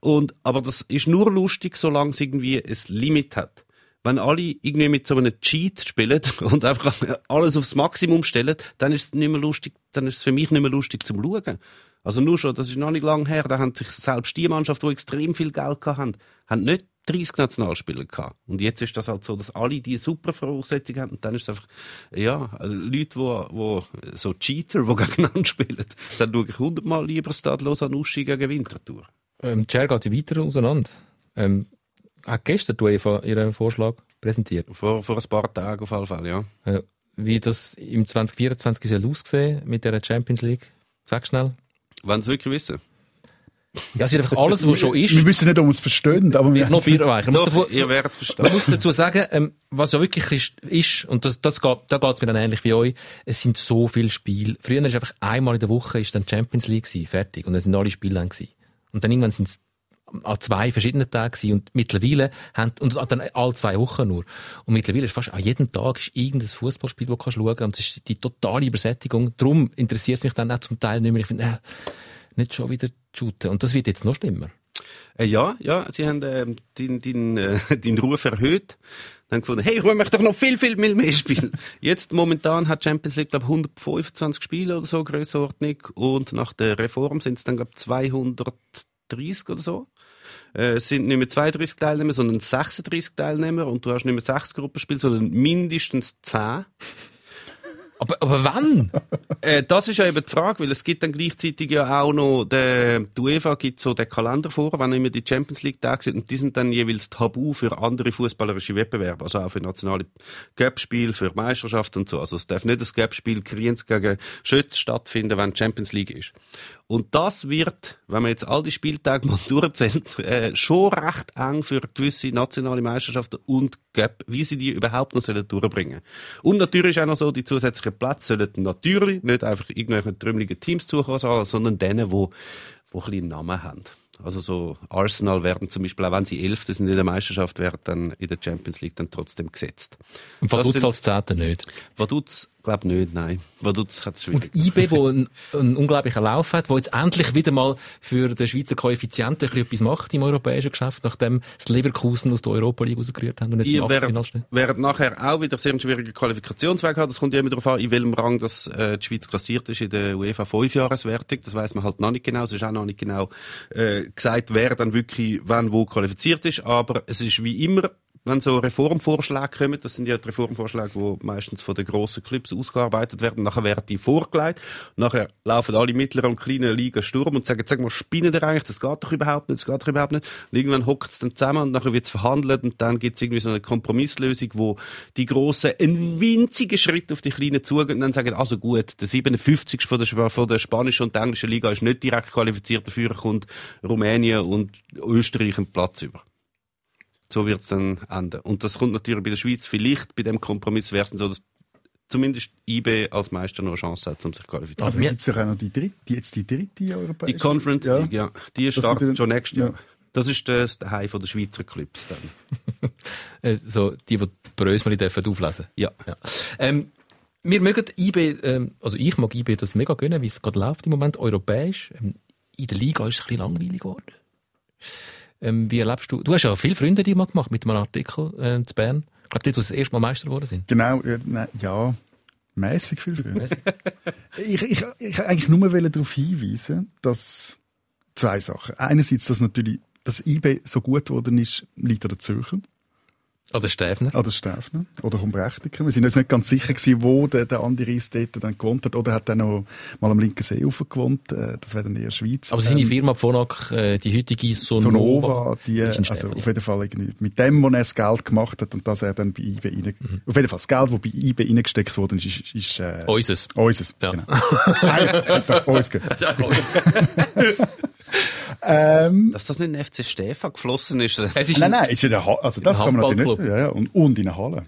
Und, aber das ist nur lustig, solange es irgendwie ein Limit hat. Wenn alle irgendwie mit so einem Cheat spielen und einfach alles aufs Maximum stellen, dann ist es nicht mehr lustig, dann ist es für mich nicht mehr lustig zum Schauen. Also nur schon, das ist noch nicht lange her, da haben sich selbst die Mannschaft, die extrem viel Geld haben, haben nicht 30 Nationalspieler gehabt. Und jetzt ist das halt so, dass alle die super Voraussetzungen haben und dann ist es einfach, ja, Leute, wo, wo so Cheater, die gegeneinander spielen, dann schaue ich hundertmal lieber Stadlos an Uschi gegen Winterthur. Ähm, die Schere geht weiter auseinander. Ähm, hat gestern UEFA ihren Vorschlag präsentiert. Vor, vor ein paar Tagen auf jeden Fall, ja. Äh, wie das im 2024 soll aussehen mit der Champions League. Sag schnell. Wenn sie wirklich wissen. Ja, es wird einfach alles, was schon ist, Wir wissen nicht, ob wir es verstehen, aber wir noch. Man Doch, davon- ihr werdet es verstehen. Man muss dazu sagen, ähm, was ja wirklich ist, ist und das, das geht, da geht es mir dann ähnlich wie euch, es sind so viele Spiele. Früher ist einfach einmal in der Woche ist dann Champions League gewesen, fertig. Und dann sind alle Spiele dann gewesen. Und dann irgendwann sind es an zwei verschiedenen Tagen gewesen. Und mittlerweile haben, und dann alle zwei Wochen nur. Und mittlerweile ist fast an jedem Tag ist irgendein Fußballspiel, das du kannst schauen. Und es ist die totale Übersättigung. Darum interessiert es mich dann auch zum Teil nicht mehr. Ich finde, äh, nicht schon wieder shooten. Und das wird jetzt noch schlimmer. Äh, ja, ja, sie haben ähm, deinen dein, äh, dein Ruf erhöht. Dann gefunden, hey, ich möchte doch noch viel, viel mehr mehr spielen. Jetzt momentan hat Champions League, glaube 125 Spiele oder so, Grössenordnung. Und nach der Reform sind es dann, glaube 230 oder so. Äh, Es sind nicht mehr 32 Teilnehmer, sondern 36 Teilnehmer. Und du hast nicht mehr sechs Gruppenspiele, sondern mindestens 10. Aber, aber wann? Äh, das ist ja eben die Frage, weil es gibt dann gleichzeitig ja auch noch, der, die UEFA gibt so den Kalender vor, wenn immer die Champions League Tage sind, und die sind dann jeweils tabu für andere fußballerische Wettbewerbe, also auch für nationale Cup-Spiele, für Meisterschaften und so. Also es darf nicht das Cup-Spiel gegen Schütz stattfinden, wenn Champions League ist. Und das wird, wenn man jetzt all die Spieltage mal durchzählt, äh, schon recht eng für gewisse nationale Meisterschaften und Cup, wie sie die überhaupt noch sollen durchbringen. Und natürlich ist auch noch so, die zusätzlichen Plätze sollen natürlich nicht einfach irgendwelchen trümmeligen Teams zukommen, sondern denen, die, die ein bisschen Namen haben. Also so Arsenal werden zum Beispiel, auch wenn sie Elfte sind in der Meisterschaft, werden dann in der Champions League dann trotzdem gesetzt. Und Vaduz als Zehnter nicht. Vaduz, glaub nicht, nein. Hat es Und. IB, wo einen, einen unglaublichen Lauf hat, wo jetzt endlich wieder mal für den Schweizer Koeffizienten etwas macht im europäischen Geschäft, nachdem das Leverkusen aus der Europa League rausgerührt haben und jetzt im Achtelfinale werden, stehen. werden nachher auch wieder sehr einen schwierigen Qualifikationsweg haben. Das kommt ja immer darauf an, in welchem Rang das, äh, die Schweiz klassiert ist in der UEFA Fünfjahreswertung. Das weiß man halt noch nicht genau. Es ist auch noch nicht genau äh, gesagt, wer dann wirklich wann wo qualifiziert ist. Aber es ist wie immer, wenn so Reformvorschläge kommen, das sind ja die Reformvorschläge, die meistens von den grossen Clubs ausgearbeitet werden, nachher werden die vorgelegt, nachher laufen alle mittleren und kleinen Ligen Sturm und sagen, sag mal, spinnen ihr eigentlich, das geht doch überhaupt nicht, das geht doch überhaupt nicht. Und irgendwann hockt es dann zusammen und nachher wird es verhandelt und dann gibt es irgendwie so eine Kompromisslösung, wo die Grossen einen winzigen Schritt auf die Kleinen zugehen und dann sagen, also gut, der 57. von der, von der spanischen und englischen Liga ist nicht direkt qualifiziert, dafür kommt Rumänien und Österreich einen Platz über. So wird es dann enden. Und das kommt natürlich bei der Schweiz vielleicht bei dem Kompromiss wäre es dann so, dass zumindest IB als Meister noch eine Chance hat, um sich zu qualifizieren. Also mir- gibt es ja auch noch die dritte, die, jetzt die dritte europäische. Die Conference Ja. League, ja. Die Das startet schon nächstes Jahr. ja. Das ist das der Heim der Schweizer Clubs dann. Äh, so, die, die Brösmeli dürfen auflesen. Ja. Ja. Ähm, wir mögen IB, ähm, also ich mag IB das mega gönnen, wie es gerade läuft im Moment, europäisch. Ähm, in der Liga ist es ein bisschen langweilig geworden. Ähm, wie erlebst du? Du hast ja viele Freunde, die mal gemacht mit einem Artikel äh, zu Bern. Ich glaube, die, die das erste Mal Meister geworden sind. Genau, ja, nein, ja. Mäßig viel früher. ich, ich, ich eigentlich nur darauf hinweisen, dass zwei Sachen. Einerseits, dass natürlich dass IB so gut geworden ist, liegt an der Zürcher. Oder Stäfner. Oder Stäfner. Oder Humbrechtiker. Wir sind uns nicht ganz sicher gewesen, wo der, der Andi Reis dort dann gewohnt hat. Oder hat er noch mal am linken See gewohnt. Äh, Das wäre dann eher Schweiz. Aber seine Ähm, Firma Phonak, äh, die heutige Sonova, Sonova, die, also auf jeden Fall mit dem, wo er das Geld gemacht hat und das er dann bei IB rein, Mhm. auf jeden Fall das Geld, das bei IB reingesteckt worden ist, ist, ist äh, Unseres. unseres. Ja. Genau. Nein, das uns gehört. ähm, Dass das nicht in den FC Stefan geflossen ist. Es ist nein, nein, ist in der Halle, also das kann man natürlich nicht, ja, ja, und, und in der Halle.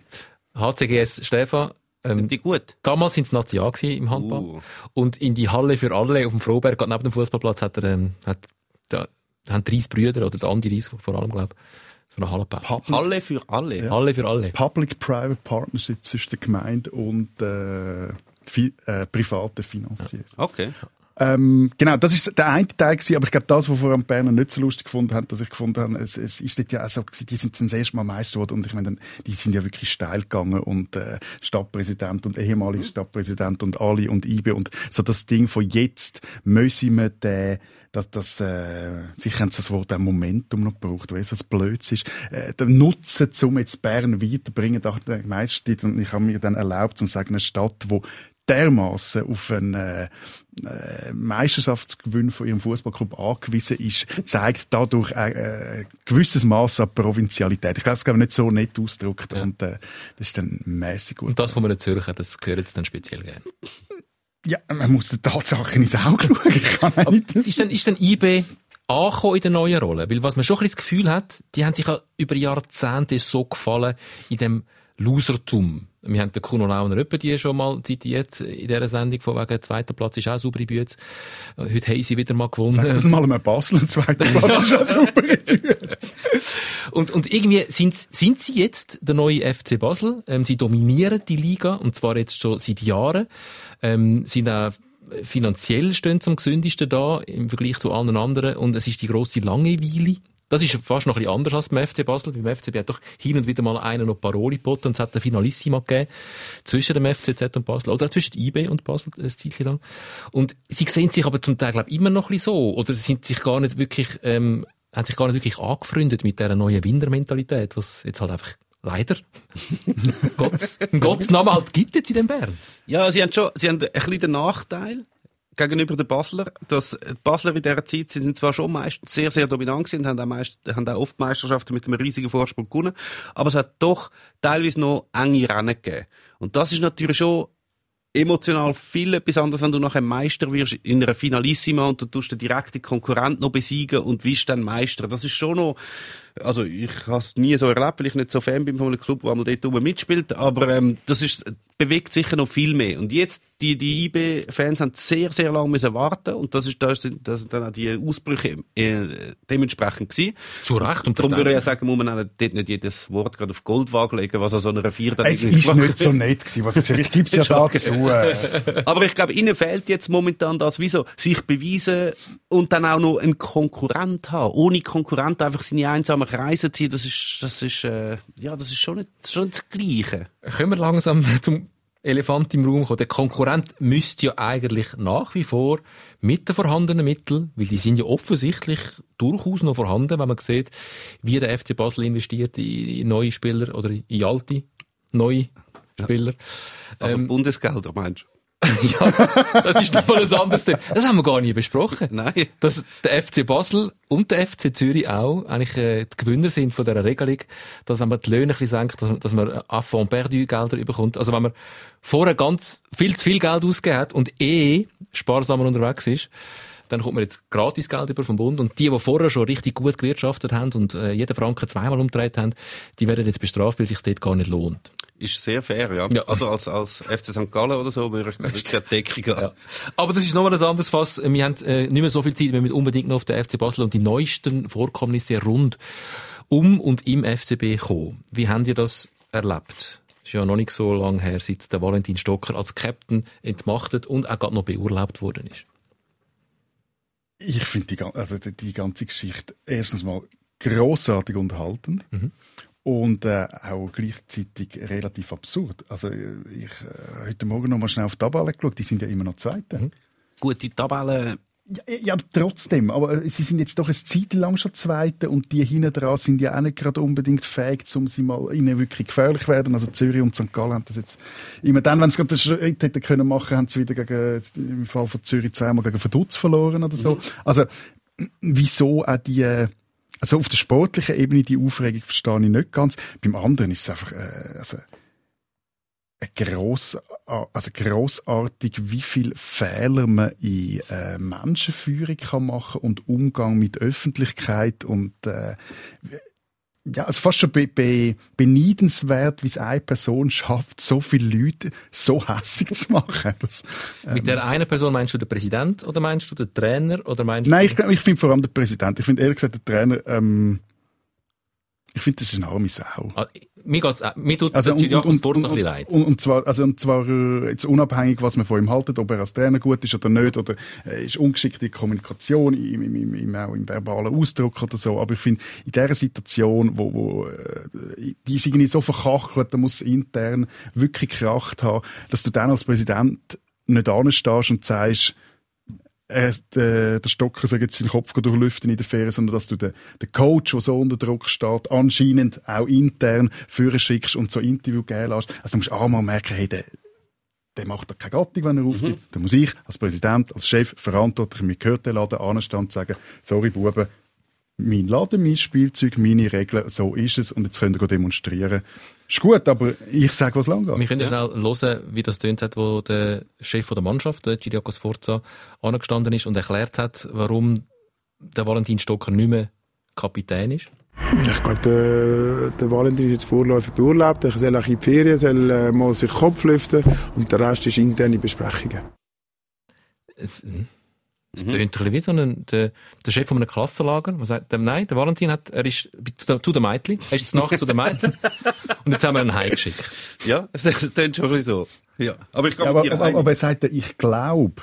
HCGS Stefan. Ähm, Die gut. damals sind es gewesen im Handball. Uh. Und in die Halle für alle auf dem Froberg, gerade neben dem Fußballplatz, hat er, ähm, hat, da, haben 30 Brüder, oder der Andi Reis vor allem, glaube ich, so eine Halle gebaut. Halle für alle. Halle für alle. Public-Private Partnership zwischen der Gemeinde und äh, fi äh, privaten Financiers. Okay. Ähm, genau, das ist der eine Teil gewesen, aber ich glaube, das, was vor allem die Berner nicht so lustig gefunden haben, dass ich gefunden habe, es, es ist dort ja auch so die sind dann das erste Mal Meister geworden und ich meine, die sind ja wirklich steil gegangen und äh, Stadtpräsident und ehemaliger Stadtpräsident und alle und IBE und so das Ding von jetzt müssen wir den dass das, äh, sicher haben sie das Wort auch Momentum noch gebraucht, weil es das Blöds ist, äh, den Nutzen, um jetzt Bern weiterbringen, dachte ich, meistens, und ich habe mir dann erlaubt, zu sagen, eine Stadt, wo dermaßen auf einen äh, äh, Meisterschaftsgewinn von ihrem Fußballclub angewiesen ist, zeigt dadurch äh, äh, ein gewisses Maß an Provinzialität. Ich glaube, das kann man nicht so nett ausdrückt und äh, das ist dann mäßig gut. Und das von einem Zürcher, das gehört jetzt dann speziell gerne. Ja, man muss den Tatsachen ins Auge schauen. Ich nicht. Ist denn, ist denn IB angekommen in der neuen Rolle? Weil was man schon ein bisschen das Gefühl hat, die haben sich ja über Jahrzehnte so gefallen in dem Losertum. Wir haben den Kuno Launer die schon mal zitiert in dieser Sendung, von wegen zweiter Platz ist auch saubere Bütze. Heute haben sie wieder mal gewonnen. Sag das mal einem Basel, zweiter Platz ist auch super. Und, und irgendwie sind, sind sie jetzt der neue FC Basel. Ähm, sie dominieren die Liga, und zwar jetzt schon seit Jahren. Ähm, sind auch finanziell stehen zum gesündesten da im Vergleich zu allen anderen. Und es ist die grosse Langeweile. Das ist fast noch ein anders als beim FC Basel. Beim FCB hat doch hin und wieder mal einen noch Paroli geboten und es hat eine Finalissima gegeben zwischen dem FCZ und Basel. Oder zwischen IB und Basel ein Zeitchen lang. Und sie sehen sich aber zum Teil, glaube ich, immer noch ein so. Oder sind sich gar nicht wirklich, ähm, haben sich gar nicht wirklich angefreundet mit dieser neuen Wintermentalität, was jetzt halt einfach leider Gottes, Gottes Namen halt gibt jetzt in den Bern. Ja, sie haben schon, sie haben ein bisschen den Nachteil gegenüber den Basler, dass die Basler in dieser Zeit, sie sind zwar schon meistens sehr, sehr dominant gewesen, haben auch, meist, haben auch oft Meisterschaften mit einem riesigen Vorsprung gewonnen, aber es hat doch teilweise noch enge Rennen gegeben. Und das ist natürlich schon emotional viel etwas anderes, wenn du nachher Meister wirst in einer Finalissima und du tust den direkten Konkurrent noch besiegen und bist dann Meister. Das ist schon noch, also ich habe es nie so erlebt, weil ich nicht so Fan bin von einem Club, der einmal dort oben mitspielt, aber ähm, das ist, bewegt sicher noch viel mehr. Und jetzt, die, die IB-Fans haben sehr, sehr lange müssen warten und das ist, das sind, das sind dann auch die Ausbrüche äh, dementsprechend gewesen. Zu Recht und Darum würde ich ja sagen, muss man auch dort nicht jedes Wort gerade auf Goldwagen legen, was an so einer Vier dann Es ist nicht so nett gewesen, was ich Ich gebe es ja dazu. Aber ich glaube, ihnen fehlt jetzt momentan das, wieso, sich beweisen und dann auch noch einen Konkurrent haben. Ohne Konkurrent einfach seine einsamen Kreise ziehen, das ist, das ist, äh, ja, das ist schon nicht, schon das Gleiche. Können wir langsam zum Elefant im Raum kommen? Der Konkurrent müsste ja eigentlich nach wie vor mit den vorhandenen Mitteln, weil die sind ja offensichtlich durchaus noch vorhanden, wenn man sieht, wie der FC Basel investiert in neue Spieler oder in alte neue Spieler. Also Ähm, Bundesgelder, meinst du? ja, das ist doch mal ein anderes Thema. Das haben wir gar nie besprochen. Nein. Dass der FC Basel und der FC Zürich auch eigentlich äh, die Gewinner sind von dieser Regelung, dass wenn man die Löhne ein bisschen senkt, dass, man- dass man Affront perdu Gelder bekommt. Also wenn man vorher ganz viel zu viel Geld ausgegeben hat und eh sparsamer unterwegs ist, dann kommt man jetzt gratis Geld über vom Bund und die, die vorher schon richtig gut gewirtschaftet haben und äh, jeden Franken zweimal umgedreht haben, die werden jetzt bestraft, weil sich dort gar nicht lohnt. Ist sehr fair, ja. Ja. Also als, als FC St. Gallen oder so würde ich wirklich eine Deckung haben. Ja. Aber das ist nochmal ein anderes Fass. Wir haben äh, nicht mehr so viel Zeit, wir müssen unbedingt noch auf den FC Basel und die neuesten Vorkommnisse rund um und im FCB kommen. Wie habt ihr das erlebt? ist ja noch nicht so lange her, seit der Valentin Stocker als Captain entmachtet und auch gerade noch beurlaubt worden ist. ich finde die, also die, die ganze Geschichte erstens mal grossartig unterhaltend. Und äh, auch gleichzeitig relativ absurd. Also äh, ich äh, heute Morgen noch mal schnell auf die Tabelle geschaut, die sind ja immer noch Zweite. Mhm. Gute Tabelle. Ja, ja, aber trotzdem. Aber äh, sie sind jetzt doch eine Zeit lang schon Zweite und die hinten dran sind ja auch nicht gerade unbedingt fähig, um sie mal ihnen wirklich gefährlich werden. Also Zürich und St. Gallen haben das jetzt immer dann, wenn sie gerade den Schritt hätten können machen, haben sie wieder gegen, im Fall von Zürich zweimal gegen Verdutz verloren oder so. Also wieso auch die äh, also auf der sportlichen Ebene die Aufregung verstehe ich nicht ganz. Beim anderen ist es einfach äh, also ein gross, also grossartig, wie viel Fehler man in äh, Menschenführung kann machen und Umgang mit Öffentlichkeit und äh, ja, also fast schon be be beneidenswert, wie es eine Person schafft, so viele Leute so hässig zu machen. Das, ähm, Mit der einen Person meinst du den Präsident oder meinst du den Trainer oder meinst Nein, ich, ich finde vor allem den Präsident. Ich finde ehrlich gesagt den Trainer, ähm, ich finde, das ist eine arme Sau. Ah, mir geht's, auch- mir tut Also, und, Sport ein bisschen leid. und, und zwar, also, und zwar äh, jetzt unabhängig, was man von ihm haltet, ob er als Trainer gut ist oder nicht, oder äh, ist ungeschickt in Kommunikation, im, im, im, auch im verbalen Ausdruck oder so. Aber ich finde, in dieser Situation, wo, wo äh, die ist irgendwie so verkachelt, da muss intern wirklich Kraft haben, dass du dann als Präsident nicht anstehst und sagst, äh, der, Stocker soll jetzt seinen Kopf durchlüften in der Ferien, sondern dass du den, den Coach, der so unter Druck steht, anscheinend auch intern führen schickst und so Interview geben lässt. Also du musst auch mal merken, hey, der, der macht da keine Gattung, wenn er aufgibt. Da muss ich als Präsident, als Chef verantwortlich, mir gehört der Laden anstehen und sagen, sorry Buben, mein Laden, mein Spielzeug, meine Regeln, so ist es und jetzt könnt ihr demonstrieren. Ist gut, aber ich sage, was lang geht. Wir können ja schnell hören, wie das tönt hat, wo der Chef der Mannschaft, der Giriakos Forza, angestanden ist und erklärt hat, warum der Valentin Stocker nicht mehr Kapitän ist. Ich glaube, der, der Valentin ist jetzt vorläufig beurlaubt. Er soll auch in die Ferien, soll äh, mal sich den Kopf lüften und der Rest ist interne Besprechungen. Es es tönt ein bisschen wie so ein, der, der Chef von einem Klassenlager, der sagt, ähm, nein, der Valentin hat, er ist zu den Mädchen, er ist jetzt Nacht zu den Mädchen und jetzt haben wir ihn heimgeschickt. Ja, es es klingt schon ein bisschen so. Ja. Aber ich Ja, glaube, aber, dir aber, einig. aber er sagt, ja, ich glaube,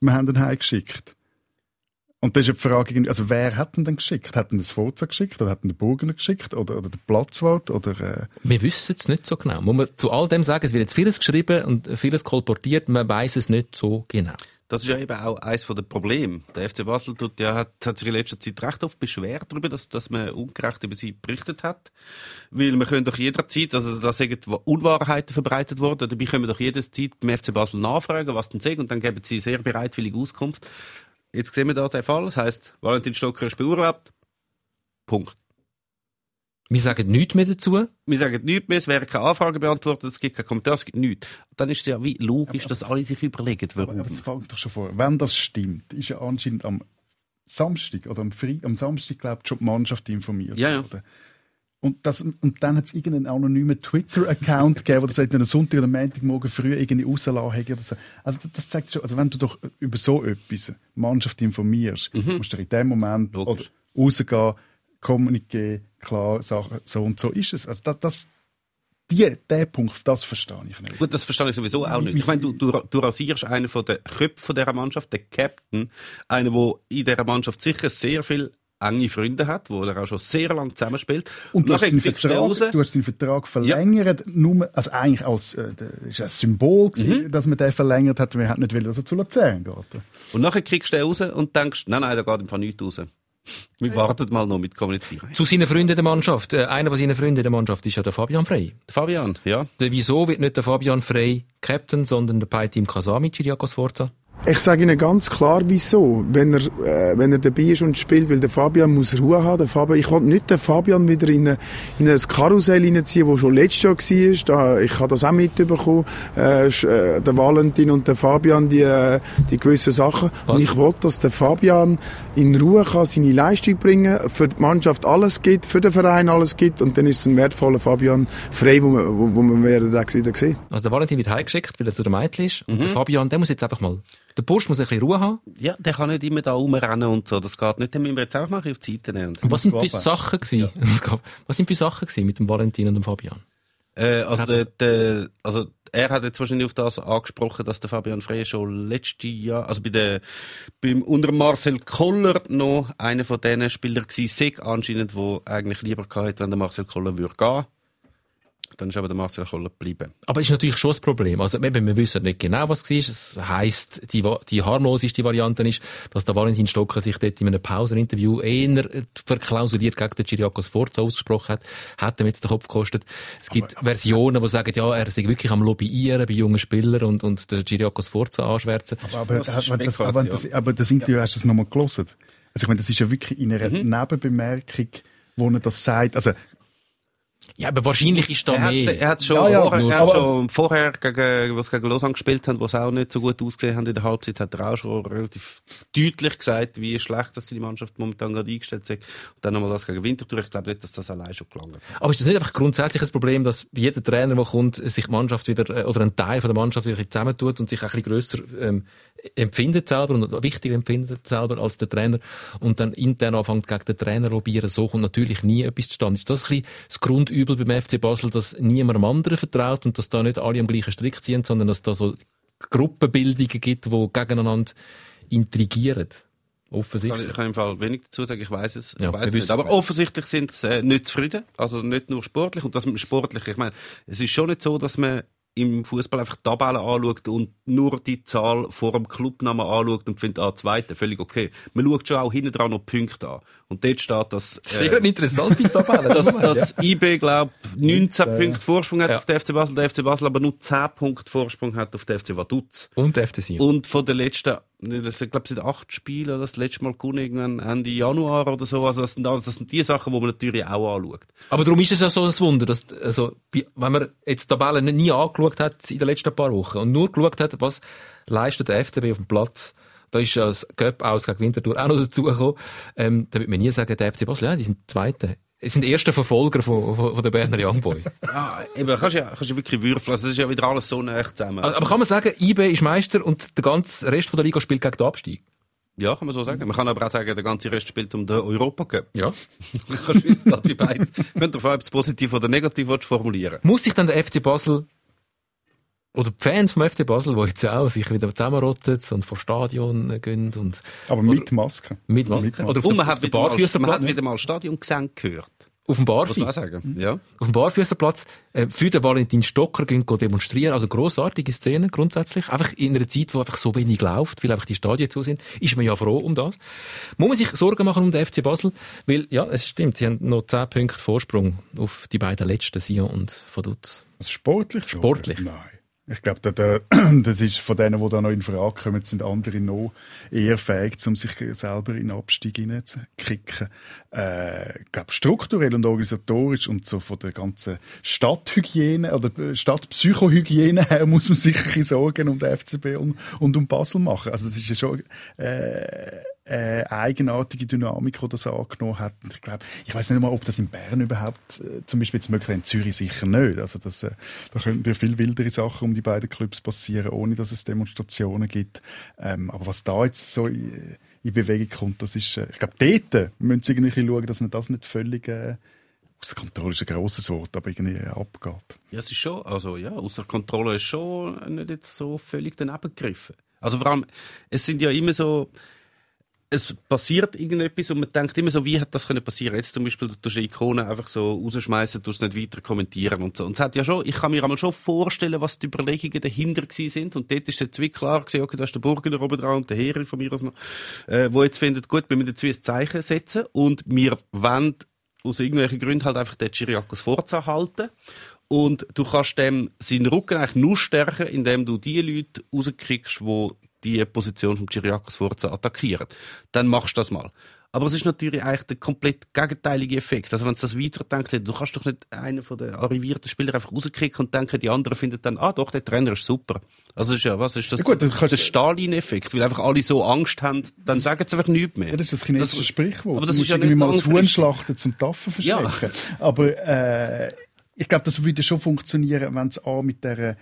wir haben ihn heimgeschickt. Und das ist ja die Frage, also wer hat ihn denn geschickt? Hat ihn das Forza geschickt oder hat ihn der Burgener geschickt oder, oder der Platzwart oder äh, Wir wissen es nicht so genau. Muss man zu all dem sagen, es wird jetzt vieles geschrieben und vieles kolportiert, man weiß es nicht so genau. Das ist ja eben auch eines der Probleme. Der FC Basel tut, ja, hat, hat sich in letzter Zeit recht oft beschwert darüber, dass, dass man ungerecht über sie berichtet hat. Weil man können doch jederzeit, also da sind Unwahrheiten verbreitet worden, dabei können wir doch jederzeit beim FC Basel nachfragen, was denn sagen, und dann geben sie sehr bereitwillige Auskunft. Jetzt sehen wir da den Fall, das heisst, Valentin Stocker ist beurlaubt. Punkt. Wir sagen nichts mehr dazu. Wir sagen nichts mehr, es werden keine Anfragen beantwortet, es gibt keinen Kommentar, es gibt nichts. Dann ist es ja wie logisch, dass alle sich überlegen, warum. aber das fängt doch schon vor. Wenn das stimmt, ist ja anscheinend am Samstag oder am, Fre am Samstag, glaube ich, schon die Mannschaft informiert Ja, ja. worden. Und, das, und dann hat es irgendeinen anonymen Twitter-Account gegeben, der sagt, am Sonntag oder Montagmorgen früh irgendwie rauslassen hätte oder so. Also das, das zeigt schon, also wenn du doch über so etwas die Mannschaft informierst, musst du in dem Moment Mhm. Rausgehen, Kommuniqué, klar, Sachen, so und so ist es. Also das, das die, der Punkt, das verstehe ich nicht. Gut, das verstehe ich sowieso auch nicht. Ich meine, du, du, du rasierst einen von den Köpfen dieser Mannschaft, den Captain, einen, der in dieser Mannschaft sicher sehr viel enge Freunde hat, wo er auch schon sehr lange zusammenspielt. Und du hast, den Vertrag, du hast seinen Vertrag verlängert, nur, also eigentlich als, äh, ist ein Symbol gewesen, Mhm. dass man den verlängert hat, wir hätten nicht wollen, dass er zu Luzern geht. Und nachher kriegst du den raus und denkst, nein, nein, da geht Fall nichts raus. Wir warten mal noch mit Kommunizieren. Zu seinen Freunden der Mannschaft. Äh, einer von seinen Freunden der Mannschaft ist ja der Fabian Frey. Fabian, ja. Der, wieso wird nicht der Fabian Frey Captain, sondern der Pai-Team Kasami, Chiriakos Forza? Ich sage Ihnen ganz klar, wieso. Wenn er, äh, wenn er dabei ist und spielt, weil der Fabian muss Ruhe haben. Der Fabian, ich will nicht den Fabian wieder in, eine, in ein Karussell hineinziehen, das schon letztes Jahr war. Da, ich habe das auch mitbekommen. Äh, äh, der Valentin und der Fabian, die, äh, die gewissen Sachen. Was? Und ich will, dass der Fabian in Ruhe kann seine Leistung bringen für die Mannschaft alles gibt, für den Verein alles gibt. Und dann ist es ein wertvoller Fabian frei, wo wir, wo, wo den wieder sehen. Also der Valentin wird heimgeschickt, weil er zu den Mädchen ist. Und der Fabian, der muss jetzt einfach mal, der Bursch muss ein bisschen Ruhe haben. Ja, der kann nicht immer da rumrennen und so. Das geht nicht. Den müssen wir jetzt auch mal auf die Seite nehmen. Was sind für. Sachen gewesen? Was gab- Was sind für Sachen gewesen mit dem Valentin und dem Fabian? Äh, also, der, der, also er hat jetzt wahrscheinlich auf das angesprochen, dass der Fabian Frey schon letztes Jahr, also bei der, beim, unter Marcel Koller noch einer von diesen Spielern gewesen, sei anscheinend, wo eigentlich lieber gehabt hätte, wenn der Marcel Koller würde gehen. Dann ist aber der Marcel Koller geblieben. Aber ist natürlich schon das Problem. Also, eben, wir wissen nicht genau, was es war. Es heisst, die, die harmloseste Variante ist, dass der Valentin Stocker sich dort in einem Pauseninterview eher verklausuliert gegen den Chiriakos Forza ausgesprochen hat. Hat ihm jetzt den Kopf gekostet. Es gibt Versionen, die sagen, ja, er sei wirklich am Lobbyieren bei jungen Spielern und, und den Chiriakos Forza anschwärzen. Aber, Das ist aber, das, aber, das, aber das Interview hast du das nochmal gelesen? Also ich meine, das ist ja wirklich in einer Mhm. Nebenbemerkung, wo er das sagt. Also Ja, aber wahrscheinlich ist da Er hat, mehr. er hat schon, Ja, ja, vorher, er hat schon vorher, gegen, was gegen Lausanne gespielt haben, wo sie auch nicht so gut ausgesehen haben in der Halbzeit, hat er auch schon relativ deutlich gesagt, wie schlecht dass seine Mannschaft momentan gerade eingestellt ist. Und dann nochmal das gegen Winterthur. Ich glaube nicht, dass das allein schon gelangt. Aber ist das nicht einfach grundsätzlich ein Problem, dass jeder Trainer, der kommt, sich die Mannschaft wieder, äh, oder ein Teil von der Mannschaft wieder zusammentut und sich ein bisschen grösser ähm, empfindet selber und wichtiger empfindet selber als der Trainer und dann intern anfängt gegen den Trainer lobbyieren, so kommt natürlich nie etwas zustande. Ist das ein bisschen das Grundübel beim FC Basel, dass niemand anderen vertraut und dass da nicht alle am gleichen Strick ziehen, sondern dass da so Gruppenbildungen gibt, die gegeneinander intrigieren? Kann Offensichtlich. ich, ich kann im Fall wenig dazu sagen, ich weiß es, Ja, ich weiss. Aber offensichtlich sind sie äh, nicht zufrieden. Also nicht nur sportlich. Und das mit dem Sportlichen, ich meine, es ist schon nicht so, dass man im Fußball einfach die Tabellen anschaut und nur die Zahl vor dem Clubnamen anschaut und findet, ah, zweite, völlig okay. Man schaut schon auch hinten dran noch die Punkte an. Und dort steht, dass, Sehr äh, eine interessante Tabelle. dass, dass IB, glaube 19 Punkte Vorsprung hat Ja. auf den FC Basel, der FC Basel aber nur 10 Punkte Vorsprung hat auf den FC Vaduz. Und der FC Sion. Und von den letzten, das sind, glaube ich, acht Spiele, das letzte Mal gewonnen, irgendwann Ende Januar oder so. Also das sind, das sind die Sachen, die man natürlich auch anschaut. Aber darum ist es ja so ein Wunder, dass, also, wenn man jetzt die Tabelle nicht- nie angeschaut hat in den letzten paar Wochen und nur geschaut hat, was leistet der FCB auf dem Platz, da ist das Cup aus gegen Winterthur auch noch dazugekommen, ähm, da würde man nie sagen, der FC Basel, ja, die sind Zweite. Es sind die ersten Verfolger von, von, von den Berner Young Boys. Ja, eben, kannst ja, kannst ja wirklich würfeln. Also, es ist ja wieder alles so nah zusammen. Also, Aber kann man sagen, IB ist Meister und der ganze Rest von der Liga spielt gegen den Abstieg? ja, kann man so sagen. Man kann aber auch sagen, der ganze Rest spielt um den Europacup. Ja. kannst du wie beide. Könnt ihr ob es positiv oder negativ formulieren. Muss sich dann der FC Basel oder die Fans vom FC Basel, die jetzt auch sich wieder zusammenrotten und vor Stadion gehen und aber mit Maske. mit Maske. Mit Maske. Oder auf, Und man auf hat, der wieder mal, man hat wieder mal Stadiongesang gehört. Auf dem Barfi. man auch sagen. Ja. Auf dem Barfüßerplatz äh, für den Valentin Stocker gehen, demonstrieren. Also grossartige Szene grundsätzlich. Einfach in einer Zeit, wo einfach so wenig läuft, weil einfach die Stadien zu sind, ist man ja froh um das. Muss man sich Sorgen machen um den FC Basel, weil, ja, es stimmt, sie haben noch 10 Punkte Vorsprung auf die beiden letzten, Sion und Vaduz. Also sportlich? so? Sportlich. Nein. Ich glaube, da, da, das ist von denen, die da noch in Frage kommen, sind andere noch eher fähig, um sich selber in den Abstieg hineinzukicken. Äh, ich glaube, strukturell und organisatorisch und so von der ganzen Stadthygiene oder Stadtpsychohygiene her muss man sich Sorgen um den FCB und, und um Basel machen. Also das ist ja schon äh, äh, eigenartige Dynamik, die das angenommen hat. Ich glaube, ich weiß nicht mal, ob das in Bern überhaupt äh, zum Beispiel jetzt möglich in Zürich sicher nicht. Also das, äh, da könnten ja viel wildere Sachen um die beiden Clubs passieren, ohne dass es Demonstrationen gibt. Ähm, aber was da jetzt so in, in Bewegung kommt, das ist, äh, ich glaube, dort müssen sie irgendwie schauen, dass man das nicht völlig äh, aus Kontrolle ist ein grosses Wort, aber irgendwie abgeht. Ja, es ist schon, also ja, außer Kontrolle ist schon nicht jetzt so völlig daneben gegriffen. Also vor allem, es sind ja immer so, es passiert irgendetwas und man denkt immer so, wie hat das können passieren? Jetzt zum Beispiel, du tust eine Ikone einfach so rausschmeißen, du es nicht weiter kommentieren und so. Und es hat ja schon, ich kann mir einmal schon vorstellen, was die Überlegungen dahinter gewesen sind. Und dort ist jetzt wie klar gewesen, okay, da ist der Burgener oben dran und der Heri von mir aus noch, äh, wo jetzt findet, gut, wir müssen jetzt wie ein Zeichen setzen und wir wollen aus irgendwelchen Gründen halt einfach den Chiriakos Forza halten. Und du kannst dem seinen Rücken eigentlich nur stärken, indem du die Leute rauskriegst, die die Position vom Chiriakos Forza attackieren. Dann machst du das mal. Aber es ist natürlich eigentlich der komplett gegenteilige Effekt. Also wenn du das weiterdenkt, du kannst doch nicht einen von den arrivierten Spielern einfach rauskriegen und denken, die anderen finden dann, ah doch, der Trainer ist super. Also das ist ja, was ist das? Ja gut, kannst der Stalin-Effekt, weil einfach alle so Angst haben, dann sagen sie einfach nichts mehr. Ja, das ist das chinesische Das- Sprichwort. aber das du ist musst ja irgendwie mal das Huhn langfristig. schlachten zum Taffen Ja. verschrecken. Aber äh, ich glaube, das würde schon funktionieren, wenn es A mit der